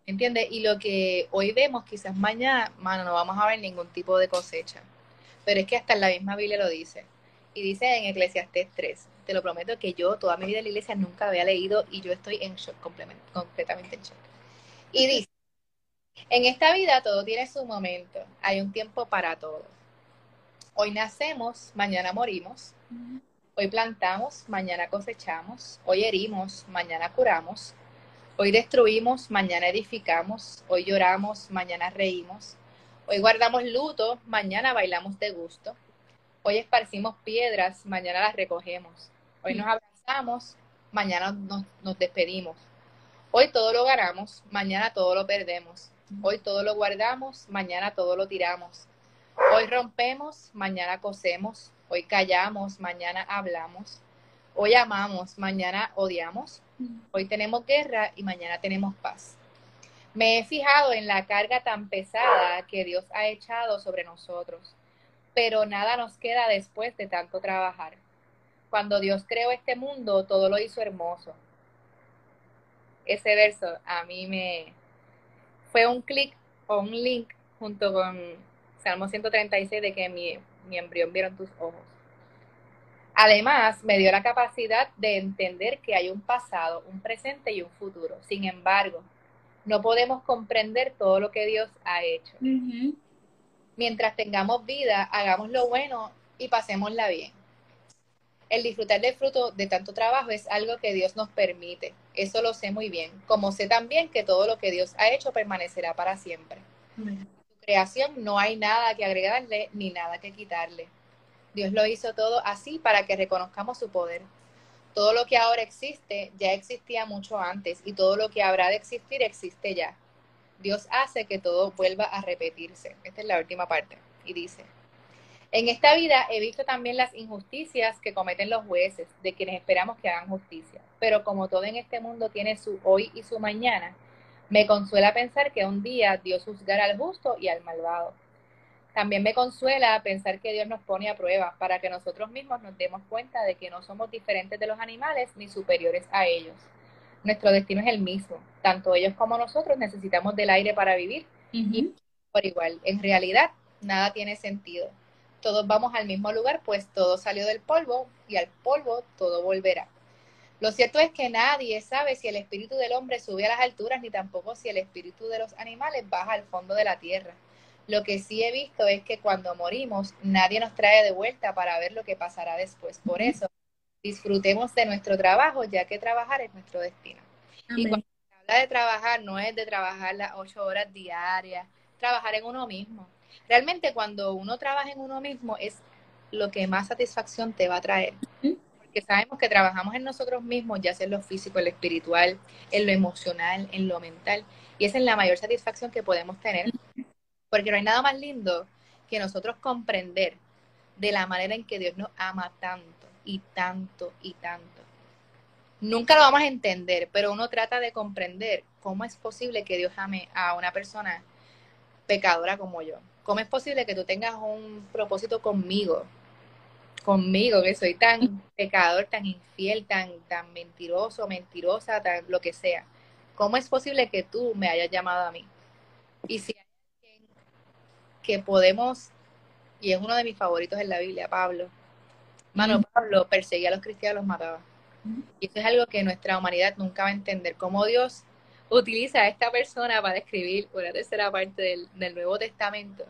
¿entiendes? y lo que hoy vemos quizás mañana mano no vamos a ver ningún tipo de cosecha. Pero es que hasta en la misma Biblia lo dice. Y dice en Eclesiastés 3 te lo prometo que yo toda mi vida en la iglesia nunca había leído y yo estoy en shock completamente en shock. Y dice en esta vida todo tiene su momento hay un tiempo para todo. Hoy nacemos mañana morimos Hoy plantamos, mañana cosechamos. Hoy herimos, mañana curamos. Hoy destruimos, mañana edificamos. Hoy lloramos, mañana reímos. Hoy guardamos luto, mañana bailamos de gusto. Hoy esparcimos piedras, mañana las recogemos. Hoy nos abrazamos, mañana nos, despedimos. Hoy todo lo ganamos, mañana todo lo perdemos. Hoy todo lo guardamos, mañana todo lo tiramos. Hoy rompemos, mañana cosemos. Hoy callamos, mañana hablamos. Hoy amamos, mañana odiamos. Hoy tenemos guerra y mañana tenemos paz. Me he fijado en la carga tan pesada que Dios ha echado sobre nosotros, pero nada nos queda después de tanto trabajar. Cuando Dios creó este mundo, todo lo hizo hermoso. Ese verso a mí me fue un clic o un link junto con Salmo 136 de que mi mi embrión vieron tus ojos. Además, me dio la capacidad de entender que hay un pasado, un presente y un futuro. Sin embargo, no podemos comprender todo lo que Dios ha hecho. Mientras tengamos vida, hagamos lo bueno y pasémosla bien. El disfrutar del fruto de tanto trabajo es algo que Dios nos permite. Eso lo sé muy bien. Como sé también que todo lo que Dios ha hecho permanecerá para siempre. Creación no hay nada que agregarle ni nada que quitarle. Dios lo hizo todo así para que reconozcamos su poder. Todo lo que ahora existe ya existía mucho antes y todo lo que habrá de existir existe ya. Dios hace que todo vuelva a repetirse. Esta es la última parte. Y dice, en esta vida he visto también las injusticias que cometen los jueces, de quienes esperamos que hagan justicia. Pero como todo en este mundo tiene su hoy y su mañana, me consuela pensar que un día Dios juzgará al justo y al malvado. También me consuela pensar que Dios nos pone a prueba para que nosotros mismos nos demos cuenta de que no somos diferentes de los animales ni superiores a ellos. Nuestro destino es el mismo. Tanto ellos como nosotros necesitamos del aire para vivir y por igual. En realidad, nada tiene sentido todos vamos al mismo lugar, pues todo salió del polvo y al polvo todo volverá. Lo cierto es que nadie sabe si el espíritu del hombre sube a las alturas, ni tampoco si el espíritu de los animales baja al fondo de la tierra. Lo que sí he visto es que cuando morimos, nadie nos trae de vuelta para ver lo que pasará después. Por eso, disfrutemos de nuestro trabajo, ya que trabajar es nuestro destino. Y cuando se habla de trabajar, no es de trabajar las ocho horas diarias, trabajar en uno mismo Realmente cuando uno trabaja en uno mismo es lo que más satisfacción te va a traer. Sabemos que trabajamos en nosotros mismos, ya sea en lo físico, en lo espiritual, en lo emocional, en lo mental. Y esa es la mayor satisfacción que podemos tener. Porque no hay nada más lindo que nosotros comprender de la manera en que Dios nos ama tanto y tanto y tanto. Nunca lo vamos a entender, pero uno trata de comprender cómo es posible que Dios ame a una persona pecadora como yo. ¿Cómo es posible que tú tengas un propósito conmigo? Conmigo, que soy tan pecador, tan infiel, tan, tan mentiroso, mentirosa, tan lo que sea. ¿Cómo es posible que tú me hayas llamado a mí? Y si hay alguien que podemos, y es uno de mis favoritos en la Biblia, Pablo. Mano, Pablo perseguía a los cristianos, los mataba. Y eso es algo que nuestra humanidad nunca va a entender. Cómo Dios utiliza a esta persona para escribir una tercera parte del, del Nuevo Testamento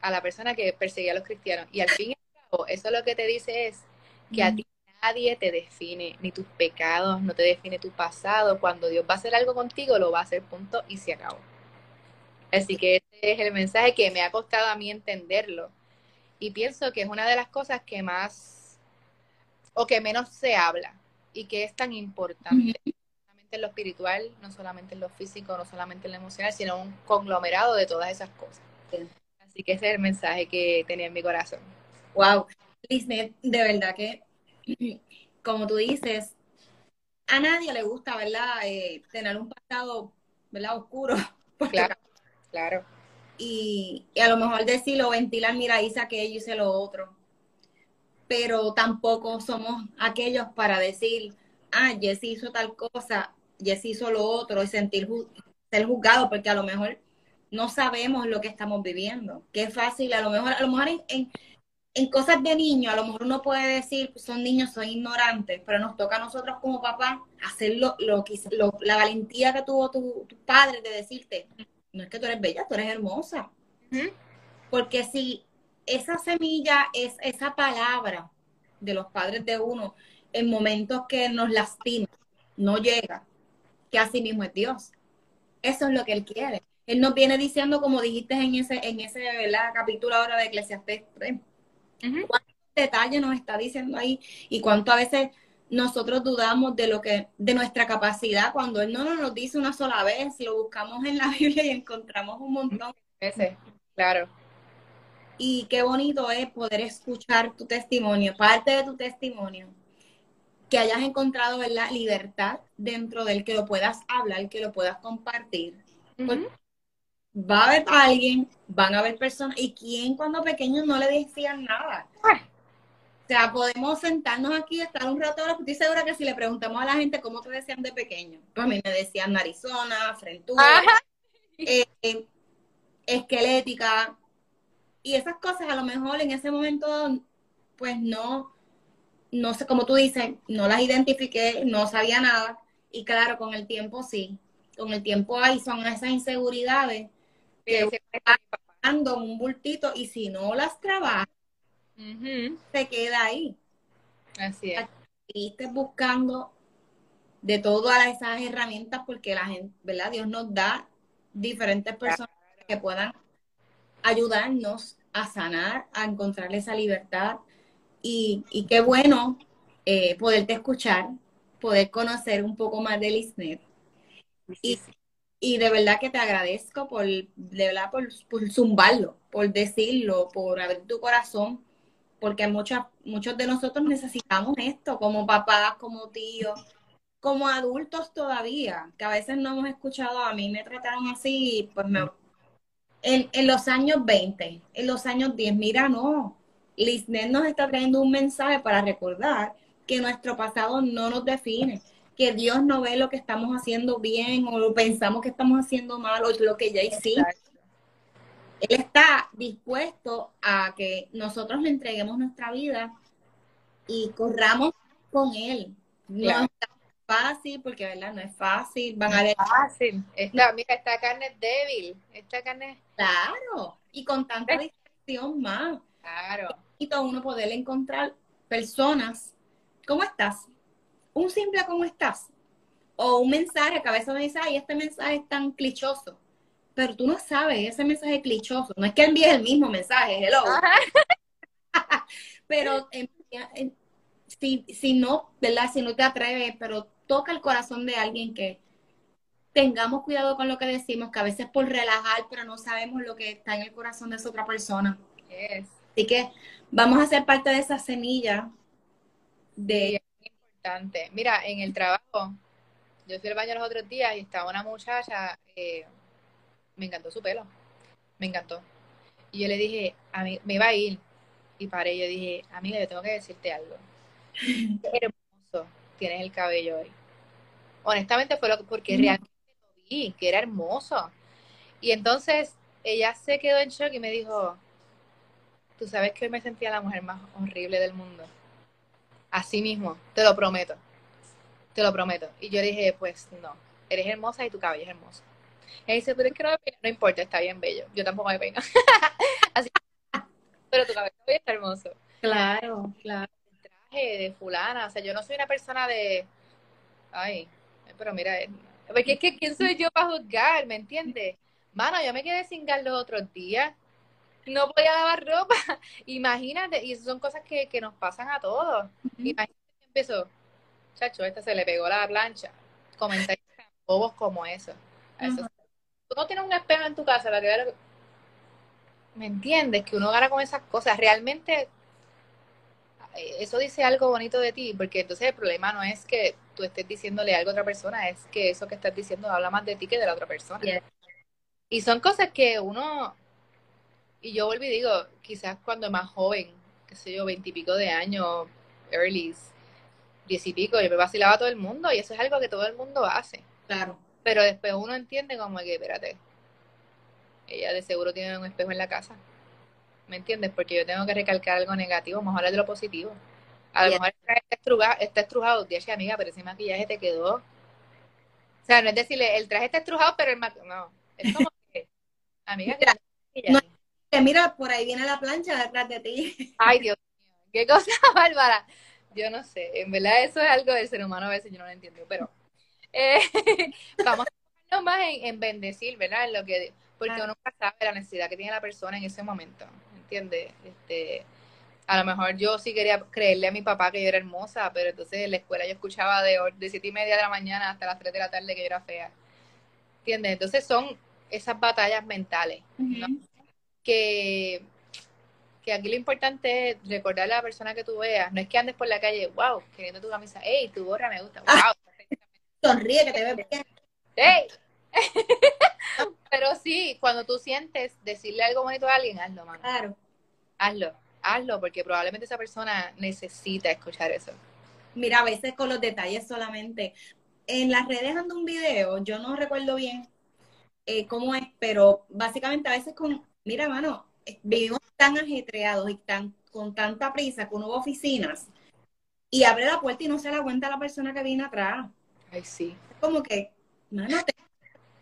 a la persona que perseguía a los cristianos. Y al fin y al cabo, eso lo que te dice es que a ti nadie te define, ni tus pecados, no te define tu pasado. Cuando Dios va a hacer algo contigo, lo va a hacer punto y se acabó. Así que ese es el mensaje que me ha costado a mí entenderlo. Y pienso que es una de las cosas que más o que menos se habla y que es tan importante. No solamente en lo espiritual, no solamente en lo físico, no solamente en lo emocional, sino un conglomerado de todas esas cosas. Así que ese es el mensaje que tenía en mi corazón. Wow, Lisnet, de verdad que, <clears throat> como tú dices, a nadie le gusta, ¿verdad? Eh, tener un pasado, ¿verdad? Oscuro. <laughs> Claro, claro. Y, a lo mejor decirlo, ventilar, mira, hice aquello, hice lo otro. Pero tampoco somos aquellos para decir, ah, Jesse hizo tal cosa, Jesse hizo lo otro, y sentir ser juzgado, porque a lo mejor no sabemos lo que estamos viviendo. Qué fácil, a lo mejor, a lo mejor en, en, cosas de niño, a lo mejor uno puede decir, son niños, son ignorantes, pero nos toca a nosotros como papá hacer lo, la valentía que tuvo tu, tu, padre de decirte, no es que tú eres bella, tú eres hermosa. Porque si esa semilla es esa palabra de los padres de uno en momentos que nos lastima, no llega, que así mismo es Dios. Eso es lo que Él quiere. Él nos viene diciendo, como dijiste en ese, en ese capítulo ahora de Eclesiastes 3, cuántos detalles nos está diciendo ahí y cuánto a veces nosotros dudamos de lo que, de nuestra capacidad cuando Él no nos dice una sola vez, lo buscamos en la <laughs> Biblia y encontramos un montón. Ese, claro. Y qué bonito es poder escuchar tu testimonio, parte de tu testimonio, que hayas encontrado la libertad dentro del que lo puedas hablar, que lo puedas compartir va a haber alguien, van a haber personas, y quién cuando pequeños no le decían nada. Ah. O sea, podemos sentarnos aquí, estar un rato, estoy segura que si le preguntamos a la gente cómo te decían de pequeño, pues a mí me decían narizona, frentura, eh, esquelética, y esas cosas a lo mejor en ese momento, pues no, no sé, como tú dices, no las identifiqué, no sabía nada, y claro, con el tiempo sí, con el tiempo ahí son esas inseguridades que un bultito y si no las trabaja, se queda ahí. Así es. Y estés buscando de todas esas herramientas porque la gente, ¿verdad? Dios nos da diferentes personas que puedan ayudarnos a sanar, a encontrar esa libertad. Y, y qué bueno eh, poderte escuchar, poder conocer un poco más de Lisnet. Y, y, de verdad que te agradezco por, de verdad, por, zumbarlo, por decirlo, por abrir tu corazón, porque muchas, muchos de nosotros necesitamos esto como papás, como tíos, como adultos todavía, que a veces no hemos escuchado, a mí me trataron así, pues me, en, en los años 20, en los años 10, mira, no, Lisnet nos está trayendo un mensaje para recordar que nuestro pasado no nos define, que Dios no ve lo que estamos haciendo bien o pensamos que estamos haciendo mal o lo que ya hicimos. Él está dispuesto a que nosotros le entreguemos nuestra vida y corramos con Él. No es fácil, porque verdad no es fácil. Van a ver. Fácil. Esta, mira, esta carne es débil. Esta carne. Claro. Y con tanta distracción más. Claro. Y todo uno poder encontrar personas ¿cómo estás? Un simple ¿cómo estás? O un mensaje que a veces me dice, ay, este mensaje es tan clichoso. Pero tú no sabes, ese mensaje es clichoso. No es que envíes el mismo mensaje, hello. <laughs> pero si, si no, ¿verdad? Si no te atreves, pero toca el corazón de alguien que tengamos cuidado con lo que decimos, que a veces por relajar, pero no sabemos lo que está en el corazón de esa otra persona. Así que vamos a ser parte de esa semilla de... importante. Mira, en el trabajo, yo fui al baño los otros días y estaba una muchacha, eh, me encantó su pelo, me encantó. Y yo le dije, a mí, me iba a ir. Y paré, yo dije, amiga, yo tengo que decirte algo. <laughs> hermoso tienes el cabello hoy. Honestamente fue lo, porque realmente lo vi, que era hermoso. Y entonces ella se quedó en shock y me dijo, tú sabes que hoy me sentía la mujer más horrible del mundo. Así mismo, te lo prometo. Te lo prometo. Y yo dije, pues no, eres hermosa y tu cabello es hermoso. Y dice, pero es que no me peino. No importa, está bien bello. Yo tampoco me peino. <laughs> Así pero tu cabello está hermoso. Claro, claro. El traje de fulana, o sea, yo no soy una persona de, ay, pero mira, porque es que quién soy yo para juzgar, ¿me entiendes? Mano, yo me quedé sin gas los otros días no podía lavar ropa. <laughs> Imagínate, y son cosas que, nos pasan a todos. Imagínate que empezó, chacho, esta se le pegó la plancha. Comentarios bobos como eso. Tú no tienes un espejo en tu casa para que ¿Me entiendes? Que uno gana con esas cosas. Realmente, eh, eso dice algo bonito de ti, porque entonces el problema no es que tú estés diciéndole algo a otra persona, es que eso que estás diciendo habla más de ti que de la otra persona. Y son cosas que uno y yo vuelvo y digo, quizás cuando más joven, qué sé yo, veintipico de años, early, diez y pico, yo me vacilaba a todo el mundo y eso es algo que todo el mundo hace. Claro. Pero después uno entiende como que, espérate, ella de seguro tiene un espejo en la casa. ¿Me entiendes? Porque yo tengo que recalcar algo negativo, mejor es de lo positivo. A lo mejor está estrujado, está estrujado, día amiga, pero ese maquillaje te quedó. O sea, no es decirle, el traje está estrujado, pero el maquillaje, no. Es como que, amiga, que mira, por ahí viene la plancha detrás de ti. <laughs> Ay, Dios mío, qué cosa <laughs> bárbara. Yo no sé, en verdad eso es algo del ser humano a veces yo no lo entiendo, pero eh, <laughs> vamos a enfocarnos más en, bendecir, ¿verdad? En lo que, porque uno nunca sabe la necesidad que tiene la persona en ese momento, ¿entiendes? Este, a lo mejor yo sí quería creerle a mi papá que yo era hermosa, pero entonces en la escuela yo escuchaba de, de siete y media de la mañana hasta las tres de la tarde que yo era fea, ¿entiendes? Entonces son esas batallas mentales, ¿no? Que, que aquí lo importante es recordarle a la persona que tú veas. No es que andes por la calle, wow, queriendo tu camisa, hey, tu gorra me gusta, wow. Sonríe que te ve bien. Hey. <laughs> Pero sí, cuando tú sientes decirle algo bonito a alguien, hazlo, man. Claro. Hazlo, hazlo, porque probablemente esa persona necesita escuchar eso. Mira, a veces con los detalles solamente. En las redes ando un video, yo no recuerdo bien eh, cómo es, pero básicamente a veces con mira, mano, vivimos tan ajetreados y tan, con tanta prisa que uno va a oficinas y abre la puerta y no se da cuenta la persona que viene atrás. Ay, sí. Como que, mano,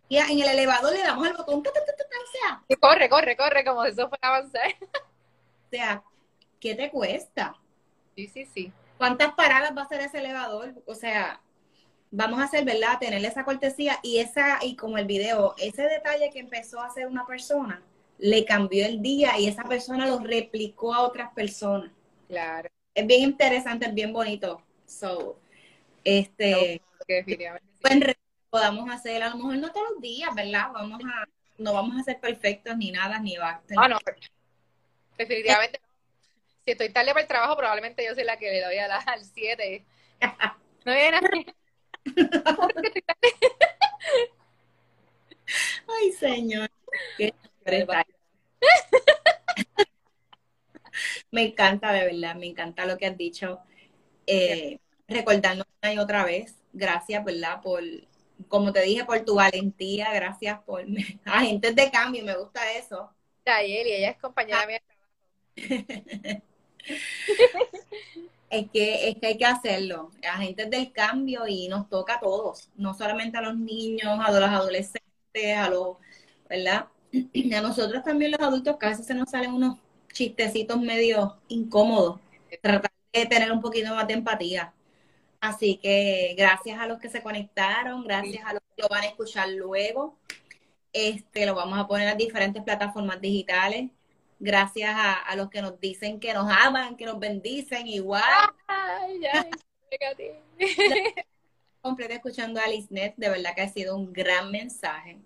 y en el elevador le damos el botón, o sea. corre, corre, corre, como si eso fuera avanzar. O sea, ¿qué te cuesta? Sí, sí, sí. ¿Cuántas paradas va a hacer ese elevador? O sea, vamos a hacer, ¿verdad? Tenerle esa cortesía y esa, y como el video, ese detalle que empezó a hacer una persona, le cambió el día y esa persona lo replicó a otras personas. Claro. Es bien interesante, es bien bonito. So, este, definitivamente que podamos hacer, a lo mejor no todos los días, ¿verdad? Vamos a, no vamos a ser perfectos ni nada, ni va. Ah, no. Definitivamente. Si estoy tarde para el trabajo, probablemente yo soy la que le doy a la, al 7. <laughs> No viene. <laughs> Ay, señor. Qué. <laughs> me encanta, de verdad, me encanta lo que has dicho. Eh, recordarnos una y otra vez, gracias, ¿verdad? Por, como te dije, por tu valentía, gracias por <laughs> agentes de cambio, me gusta eso. Tayeli, ella es compañera mía. <laughs> Es que, es que hay que hacerlo, agentes del cambio y nos toca a todos, no solamente a los niños, a los adolescentes, a los, ¿verdad? A nosotros también los adultos, veces se nos salen unos chistecitos medio incómodos, tratar de tener un poquito más de empatía. Así que gracias a los que se conectaron, gracias a los que lo van a escuchar luego. Este, lo vamos a poner en diferentes plataformas digitales. Gracias a, a los que nos dicen que nos aman, que nos bendicen igual. Ay, ya. Completo escuchando a Lisnet, de verdad que ha sido un gran mensaje.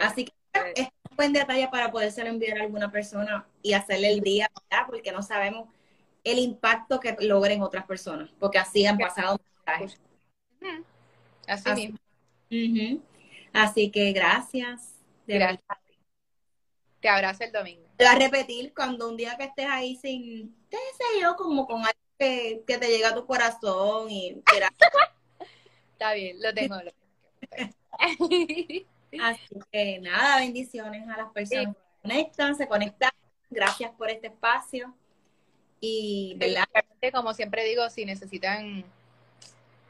Así que es buen detalle para podérselo enviar a alguna persona y hacerle el día, ¿verdad? Porque no sabemos el impacto que logren otras personas, porque así han pasado mensajes. Así, Así. mismo. Así que gracias. De Gracias. verdad. Te abrazo el domingo. Te voy a repetir cuando un día que estés ahí sin, qué sé yo, como con algo que, que te llega a tu corazón y <laughs> Está bien, lo tengo. Lo tengo. <laughs> Así que nada, bendiciones a las personas que se conectan, se conectan. Gracias por este espacio. Y, ¿verdad? Como siempre digo, si necesitan,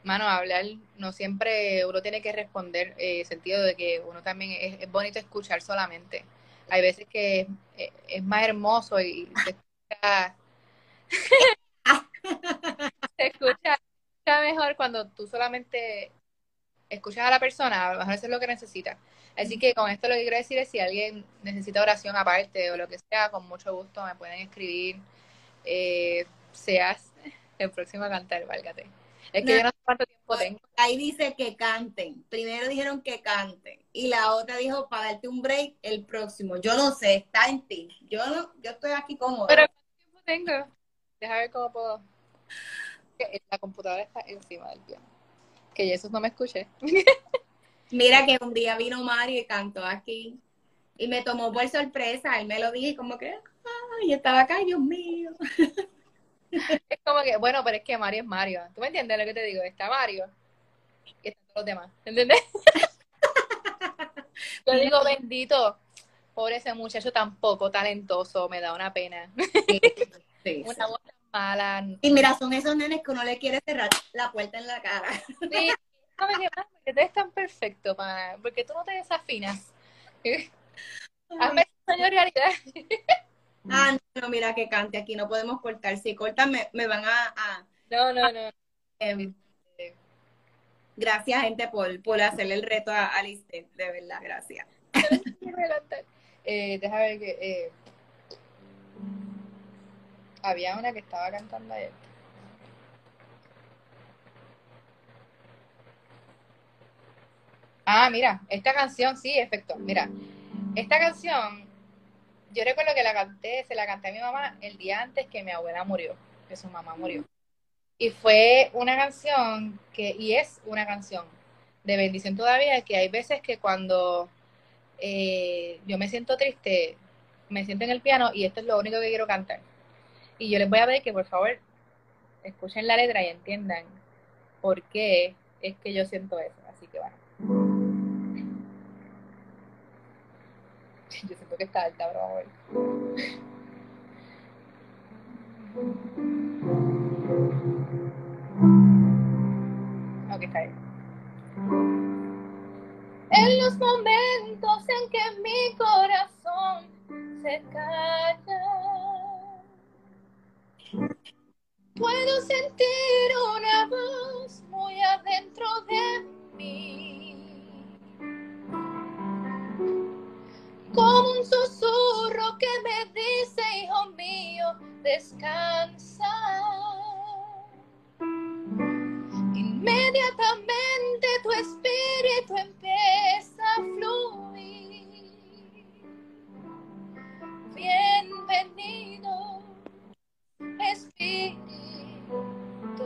mano, hablar, no siempre uno tiene que responder, eh, sentido de que uno también es, es bonito escuchar solamente. Hay veces que es, es más hermoso y se escucha, <laughs> <laughs> se escucha mejor cuando tú solamente escuchas a la persona, a lo mejor eso es lo que necesita. Así que con esto lo que quiero decir es si alguien necesita oración aparte o lo que sea, con mucho gusto me pueden escribir. Eh, seas <laughs> el próximo a cantar, válgate. Es que No. yo no sé cuánto tiempo tengo. Ahí dice que canten. Primero dijeron que canten. Y la otra dijo para darte un break el próximo. Yo no sé, está en ti. Yo no, yo estoy aquí cómoda. Pero ¿cuánto tiempo tengo? Deja ver cómo puedo. La computadora está encima del piano. Que Jesús no me escuche. Mira que un día vino Mario y cantó aquí. Y me tomó por sorpresa. Él me lo dijo y como que, ay, estaba acá, Dios mío. <laughs> Es como que, bueno, pero es que Mario es Mario. ¿Tú me entiendes lo que te digo? Está Mario y están todos los demás. ¿Entendés? <laughs> Yo digo, bendito, pobre ese muchacho tan poco talentoso, me da una pena. Sí, sí. <laughs> Una voz Y mira, son esos nenes que uno le quiere cerrar la puerta en la cara. Sí, que, "Mano, ¿por qué tú eres tan perfecto, pana? ¿Por qué tú no te desafinas? Hazme esa realidad. Ah, no, mira que cante aquí, no podemos cortar. Si cortan, me, me van a... a- No, no, no. em, gracias, gente, por, por hacerle el reto a Alice. De verdad, gracias. <laughs> Eh, deja ver que. eh, había una que estaba cantando ayer. Ah, mira, esta canción, sí, efecto. Mira, esta canción, yo recuerdo que la canté, se la canté a mi mamá el día antes que mi abuela murió, que su mamá murió. Y fue una canción que, y es una canción de bendición todavía, que hay veces que cuando eh, yo me siento triste, me siento en el piano y esto es lo único que quiero cantar. Y yo les voy a pedir que por favor escuchen la letra y entiendan por qué es que yo siento eso. Así que bueno. <laughs> Yo siento que está alta, pero vamos a ver. Ok, está bien. En los momentos en que mi corazón se calla, sentir una voz muy adentro de mí. Como un susurro que me dice, hijo mío, descansa. Inmediatamente tu espíritu empieza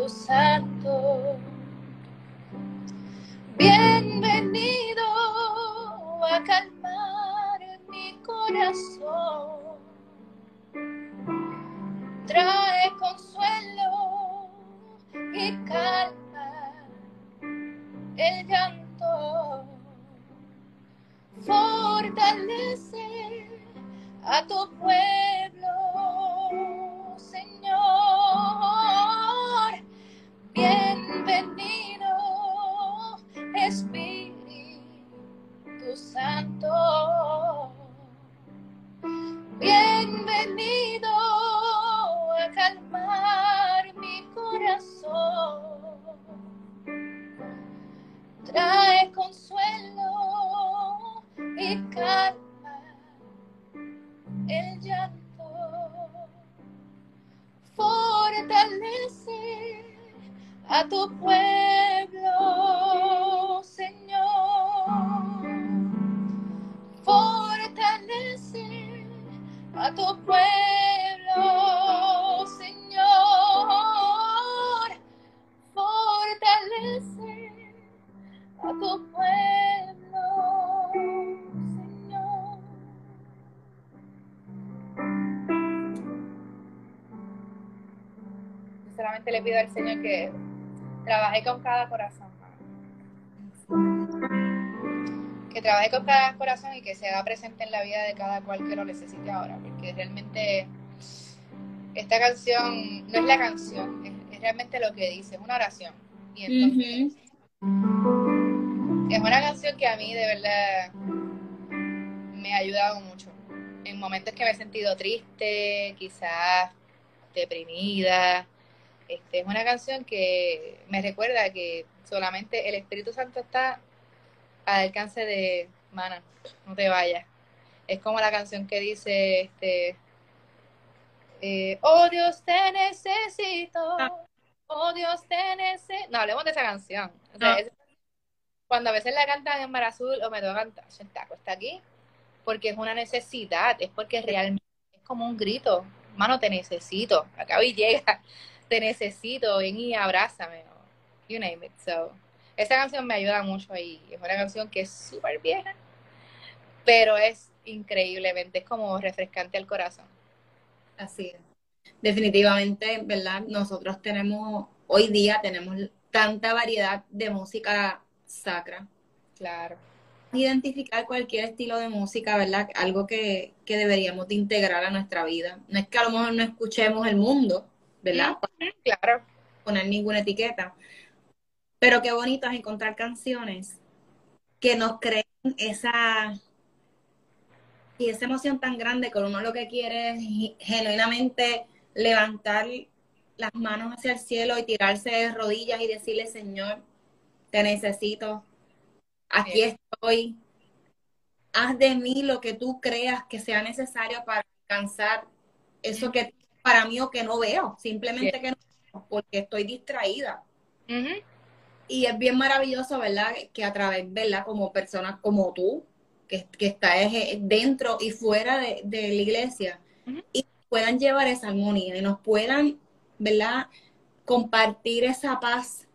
Santo. Bienvenido a calmar mi corazón. Trae consuelo y calma el llanto. Fortalece a tu pueblo, Bienvenido, Espíritu Santo. Bienvenido a calmar mi corazón. Trae consuelo y calma a tu pueblo, Señor. Fortalece a tu pueblo, Señor. Fortalece a tu pueblo, Señor. Solamente le pido al Señor que trabaje con cada corazón. Que trabaje con cada corazón y que se haga presente en la vida de cada cual que lo necesite ahora. Porque realmente esta canción no es la canción, es, es realmente lo que dice, es una oración. Y entonces es una canción que a mí de verdad me ha ayudado mucho. En momentos que me he sentido triste, quizás deprimida. Este, es una canción que me recuerda que solamente el Espíritu Santo está al alcance de Mana, no te vayas. Es como la canción que dice, este, eh, oh Dios te necesito, oh Dios te necesito. No, hablemos de esa canción. O sea, Ah. es- cuando a veces la cantan en Mar Azul o me tocan, taco está aquí, porque es una necesidad, es porque realmente es como un grito, mano, te necesito, acá y llega, te necesito, ven y abrázame, you name it. So, esa canción me ayuda mucho y es una canción que es súper vieja, pero es increíblemente, es como refrescante al corazón. Así es. Definitivamente, ¿verdad? Nosotros tenemos, hoy día tenemos tanta variedad de música sacra. Claro. Identificar cualquier estilo de música, ¿verdad? Algo que, que deberíamos de integrar a nuestra vida. No es que a lo mejor no escuchemos el mundo, ¿verdad? Claro. poner ninguna etiqueta. Pero qué bonito es encontrar canciones que nos creen esa y esa emoción tan grande que uno lo que quiere es genuinamente levantar las manos hacia el cielo y tirarse de rodillas y decirle, Señor, te necesito, aquí estoy, haz de mí lo que tú creas que sea necesario para alcanzar eso que para mí o que no veo, simplemente que no veo, porque estoy distraída. Y es bien maravilloso, ¿verdad? Que a través, ¿verdad? Como personas como tú, que, que estás eh, dentro y fuera de, de la iglesia, Ujú. y puedan llevar esa armonía y nos puedan, ¿verdad? Compartir esa paz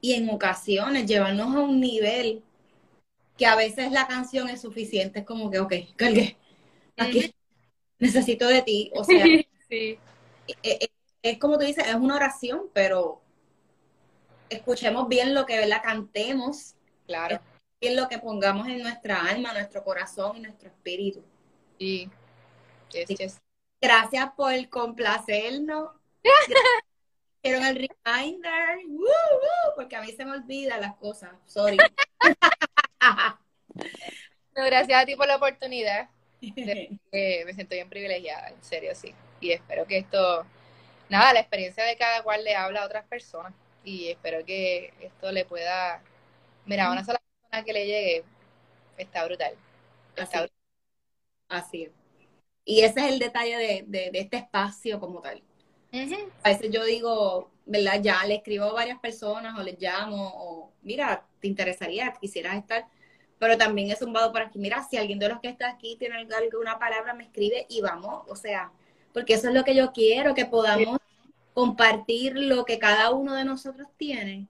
y en ocasiones llevarnos a un nivel que a veces la canción es suficiente, es como que, ok, cargué, aquí necesito de ti, o <laughs> sea, Sí. Eh, eh, es como tú dices, es una oración, pero escuchemos bien lo que ¿verdad? cantemos, Claro. bien lo que pongamos en nuestra alma, nuestro corazón y nuestro espíritu. Sí. Yes, Sí. yes. Gracias por complacernos. <laughs> Quiero el reminder, ¡Woo, woo! porque a mí se me olvidan las cosas, sorry. <laughs> No, gracias a ti por la oportunidad. <laughs> Eh, me siento bien privilegiada, en serio, sí. Y espero que esto nada, la experiencia de cada cual le habla a otras personas y espero que esto le pueda, mira, a una sola persona que le llegue, está brutal. Está Así. Así es. Y ese es el detalle de, de, de este espacio como tal. brutal. A veces yo digo, ¿verdad? Ya le escribo a varias personas o les llamo o, mira, ¿te interesaría? ¿Quisieras estar? Pero también es un vado para aquí. Mira, si alguien de los que está aquí tiene alguna palabra, me escribe y vamos. O sea, porque eso es lo que yo quiero, que podamos compartir lo que cada uno de nosotros tiene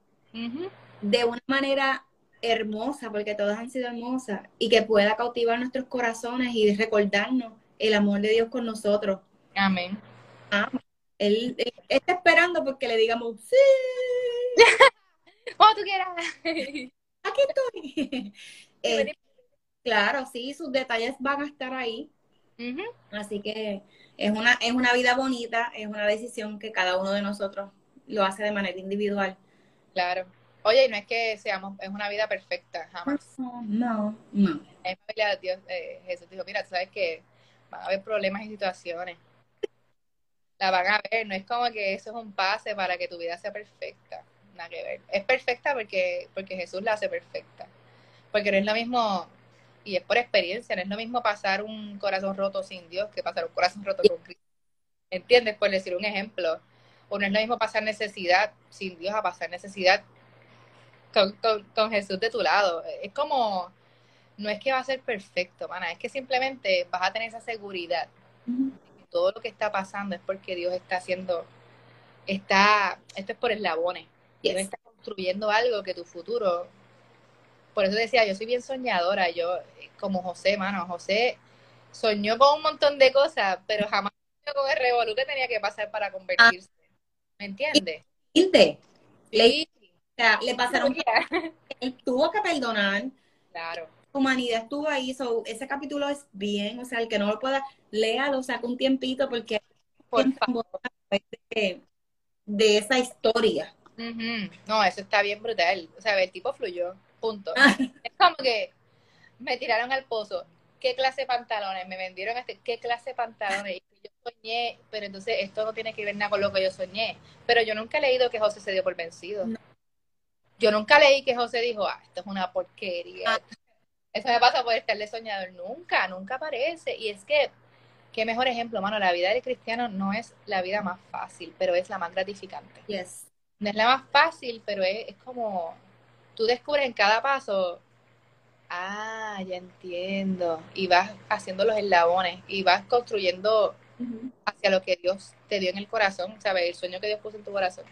de una manera hermosa, porque todas han sido hermosas, y que pueda cautivar nuestros corazones y recordarnos el amor de Dios con nosotros. Amén. Él, él está esperando porque le digamos, sí, <laughs> Como tú quieras. <laughs> aquí estoy. <laughs> Eh, claro, sí, sus detalles van a estar ahí. Así que es una, es una vida bonita, es una decisión que cada uno de nosotros lo hace de manera individual. Claro. Oye, y no es que seamos, es una vida perfecta, jamás. No, no, Biblia Dios, eh, Jesús dijo, mira, tú sabes que van a haber problemas y situaciones. La van a ver, no es como que eso es un pase para que tu vida sea perfecta. Nada que ver. Es perfecta porque, porque Jesús la hace perfecta. Porque no es lo mismo, y es por experiencia, no es lo mismo pasar un corazón roto sin Dios que pasar un corazón roto con Cristo. ¿Entiendes? Por decir un ejemplo. O no es lo mismo pasar necesidad sin Dios a pasar necesidad con, con, con Jesús de tu lado. Es como, no es que va a ser perfecto, mana, es que simplemente vas a tener esa seguridad. Todo lo que está pasando es porque Dios está haciendo, está, esto es por eslabones. Dios Yes. está construyendo algo que tu futuro. Por eso decía, yo soy bien soñadora, yo, eh, como José, mano, José soñó con un montón de cosas, pero jamás soñó con el revolú que tenía que pasar para convertirse. ¿Me entiendes? Le, Sí, o sea, le pasaron, él tuvo que perdonar, claro. humanidad estuvo ahí, so, ese capítulo es bien, o sea, el que no lo pueda, léalo, saca un tiempito porque Por favor. de, de esa historia. Ujú. No, eso está bien brutal. O sea, el tipo fluyó, punto. Ah. Es como que me tiraron al pozo. ¿Qué clase de pantalones? Me vendieron este, ¿qué clase de pantalones? Y yo soñé, pero entonces esto no tiene que ver nada con lo que yo soñé. Pero yo nunca he leído que José se dio por vencido. No. Yo nunca leí que José dijo, ah, esto es una porquería. Ah. Eso me pasa por estarle soñador. Nunca, nunca aparece. Y es que, qué mejor ejemplo, mano, la vida del cristiano no es la vida más fácil, pero es la más gratificante Yes. no es la más fácil, pero es, es como tú descubres en cada paso, ah, ya entiendo, y vas haciendo los eslabones y vas construyendo hacia lo que Dios te dio en el corazón, ¿sabes? El sueño que Dios puso en tu corazón.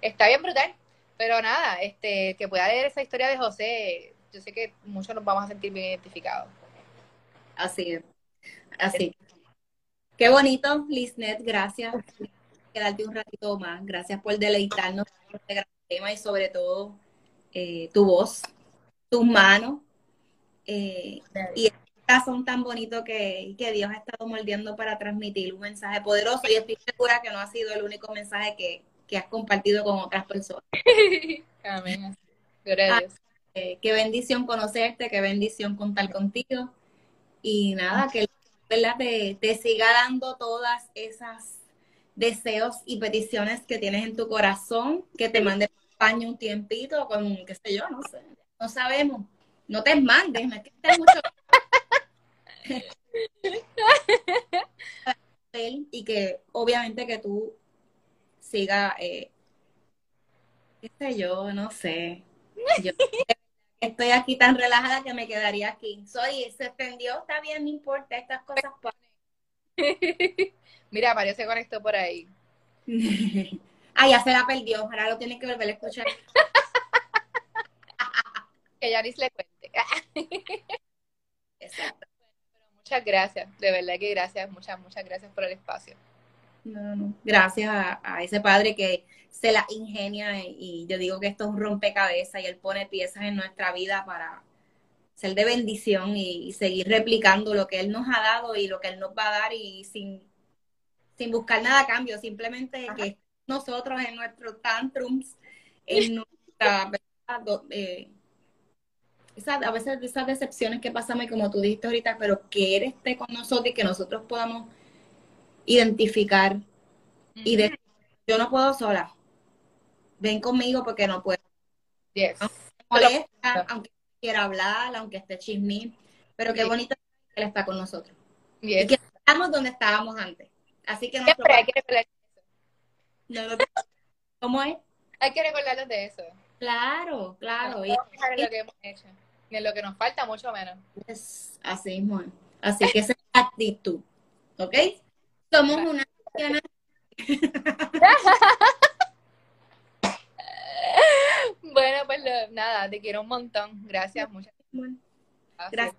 Está bien brutal, pero nada, este, que pueda leer esa historia de José, yo sé que muchos nos vamos a sentir bien identificados. Así es. Así. Qué bonito, Lisnet, gracias por quedarte un ratito más. Gracias por deleitarnos con este gran tema y sobre todo eh, tu voz, tus manos eh, y el corazón tan bonito que, que Dios ha estado moldeando para transmitir un mensaje poderoso y estoy segura que no ha sido el único mensaje que, que has compartido con otras personas. <laughs> Amén. Gloria a Dios. Eh, qué bendición conocerte, qué bendición contar contigo. Y nada, que ¿verdad? Te, te siga dando todas esas deseos y peticiones que tienes en tu corazón, que te mande paño un tiempito con, qué sé yo, no sé, no sabemos. No te mandes, no es que estés mucho <laughs> y que obviamente que tú siga, eh, qué sé yo, no sé. Yo <laughs> estoy aquí tan relajada que me quedaría aquí. Soy, se extendió, está bien, no importa, estas cosas. <laughs> Mira, Mario se conectó por ahí. Ah, ya se la perdió, ahora lo tienes que volver a escuchar. <laughs> Que Yaris le cuente. Exacto. Muchas gracias, de verdad que gracias, muchas, muchas gracias por el espacio. No, no. Gracias a, a ese padre que se la ingenia y, y yo digo que esto es un rompecabezas y él pone piezas en nuestra vida para ser de bendición y, y seguir replicando lo que él nos ha dado y lo que él nos va a dar y sin, sin buscar nada a cambio, simplemente que nosotros en nuestros tantrums, en <laughs> nuestra eh, esa- a veces esas decepciones que pasamos y como tú dijiste ahorita, pero que Él esté con nosotros y que nosotros podamos identificar y de yo no puedo sola. Ven conmigo porque no puedo. Yes. Molesta, aunque quiera hablar, aunque esté chismín, pero qué Sí. bonito que él está con nosotros. Yes. Y que estamos donde estábamos antes. Así que Siempre hay que, no lo- ¿Cómo es? hay que recordarlos de eso. Claro, claro. Y No en lo que hemos hecho. Ni en lo que nos falta, mucho menos. es así mismo. Así que esa es la actitud. ¿Ok? Somos una <laughs> Bueno, pues lo- nada, te quiero un montón. Gracias, muchas gracias. Gracias.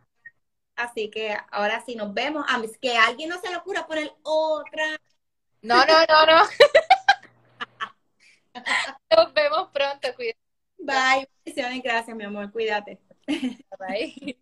Así que ahora sí nos vemos. A mí- que a alguien no se le ocurra poner otra. No, no, no, no. <laughs> <laughs> Nos vemos pronto. Cuídate. Bye. Bendiciones. Gracias, mi amor. Cuídate. Bye.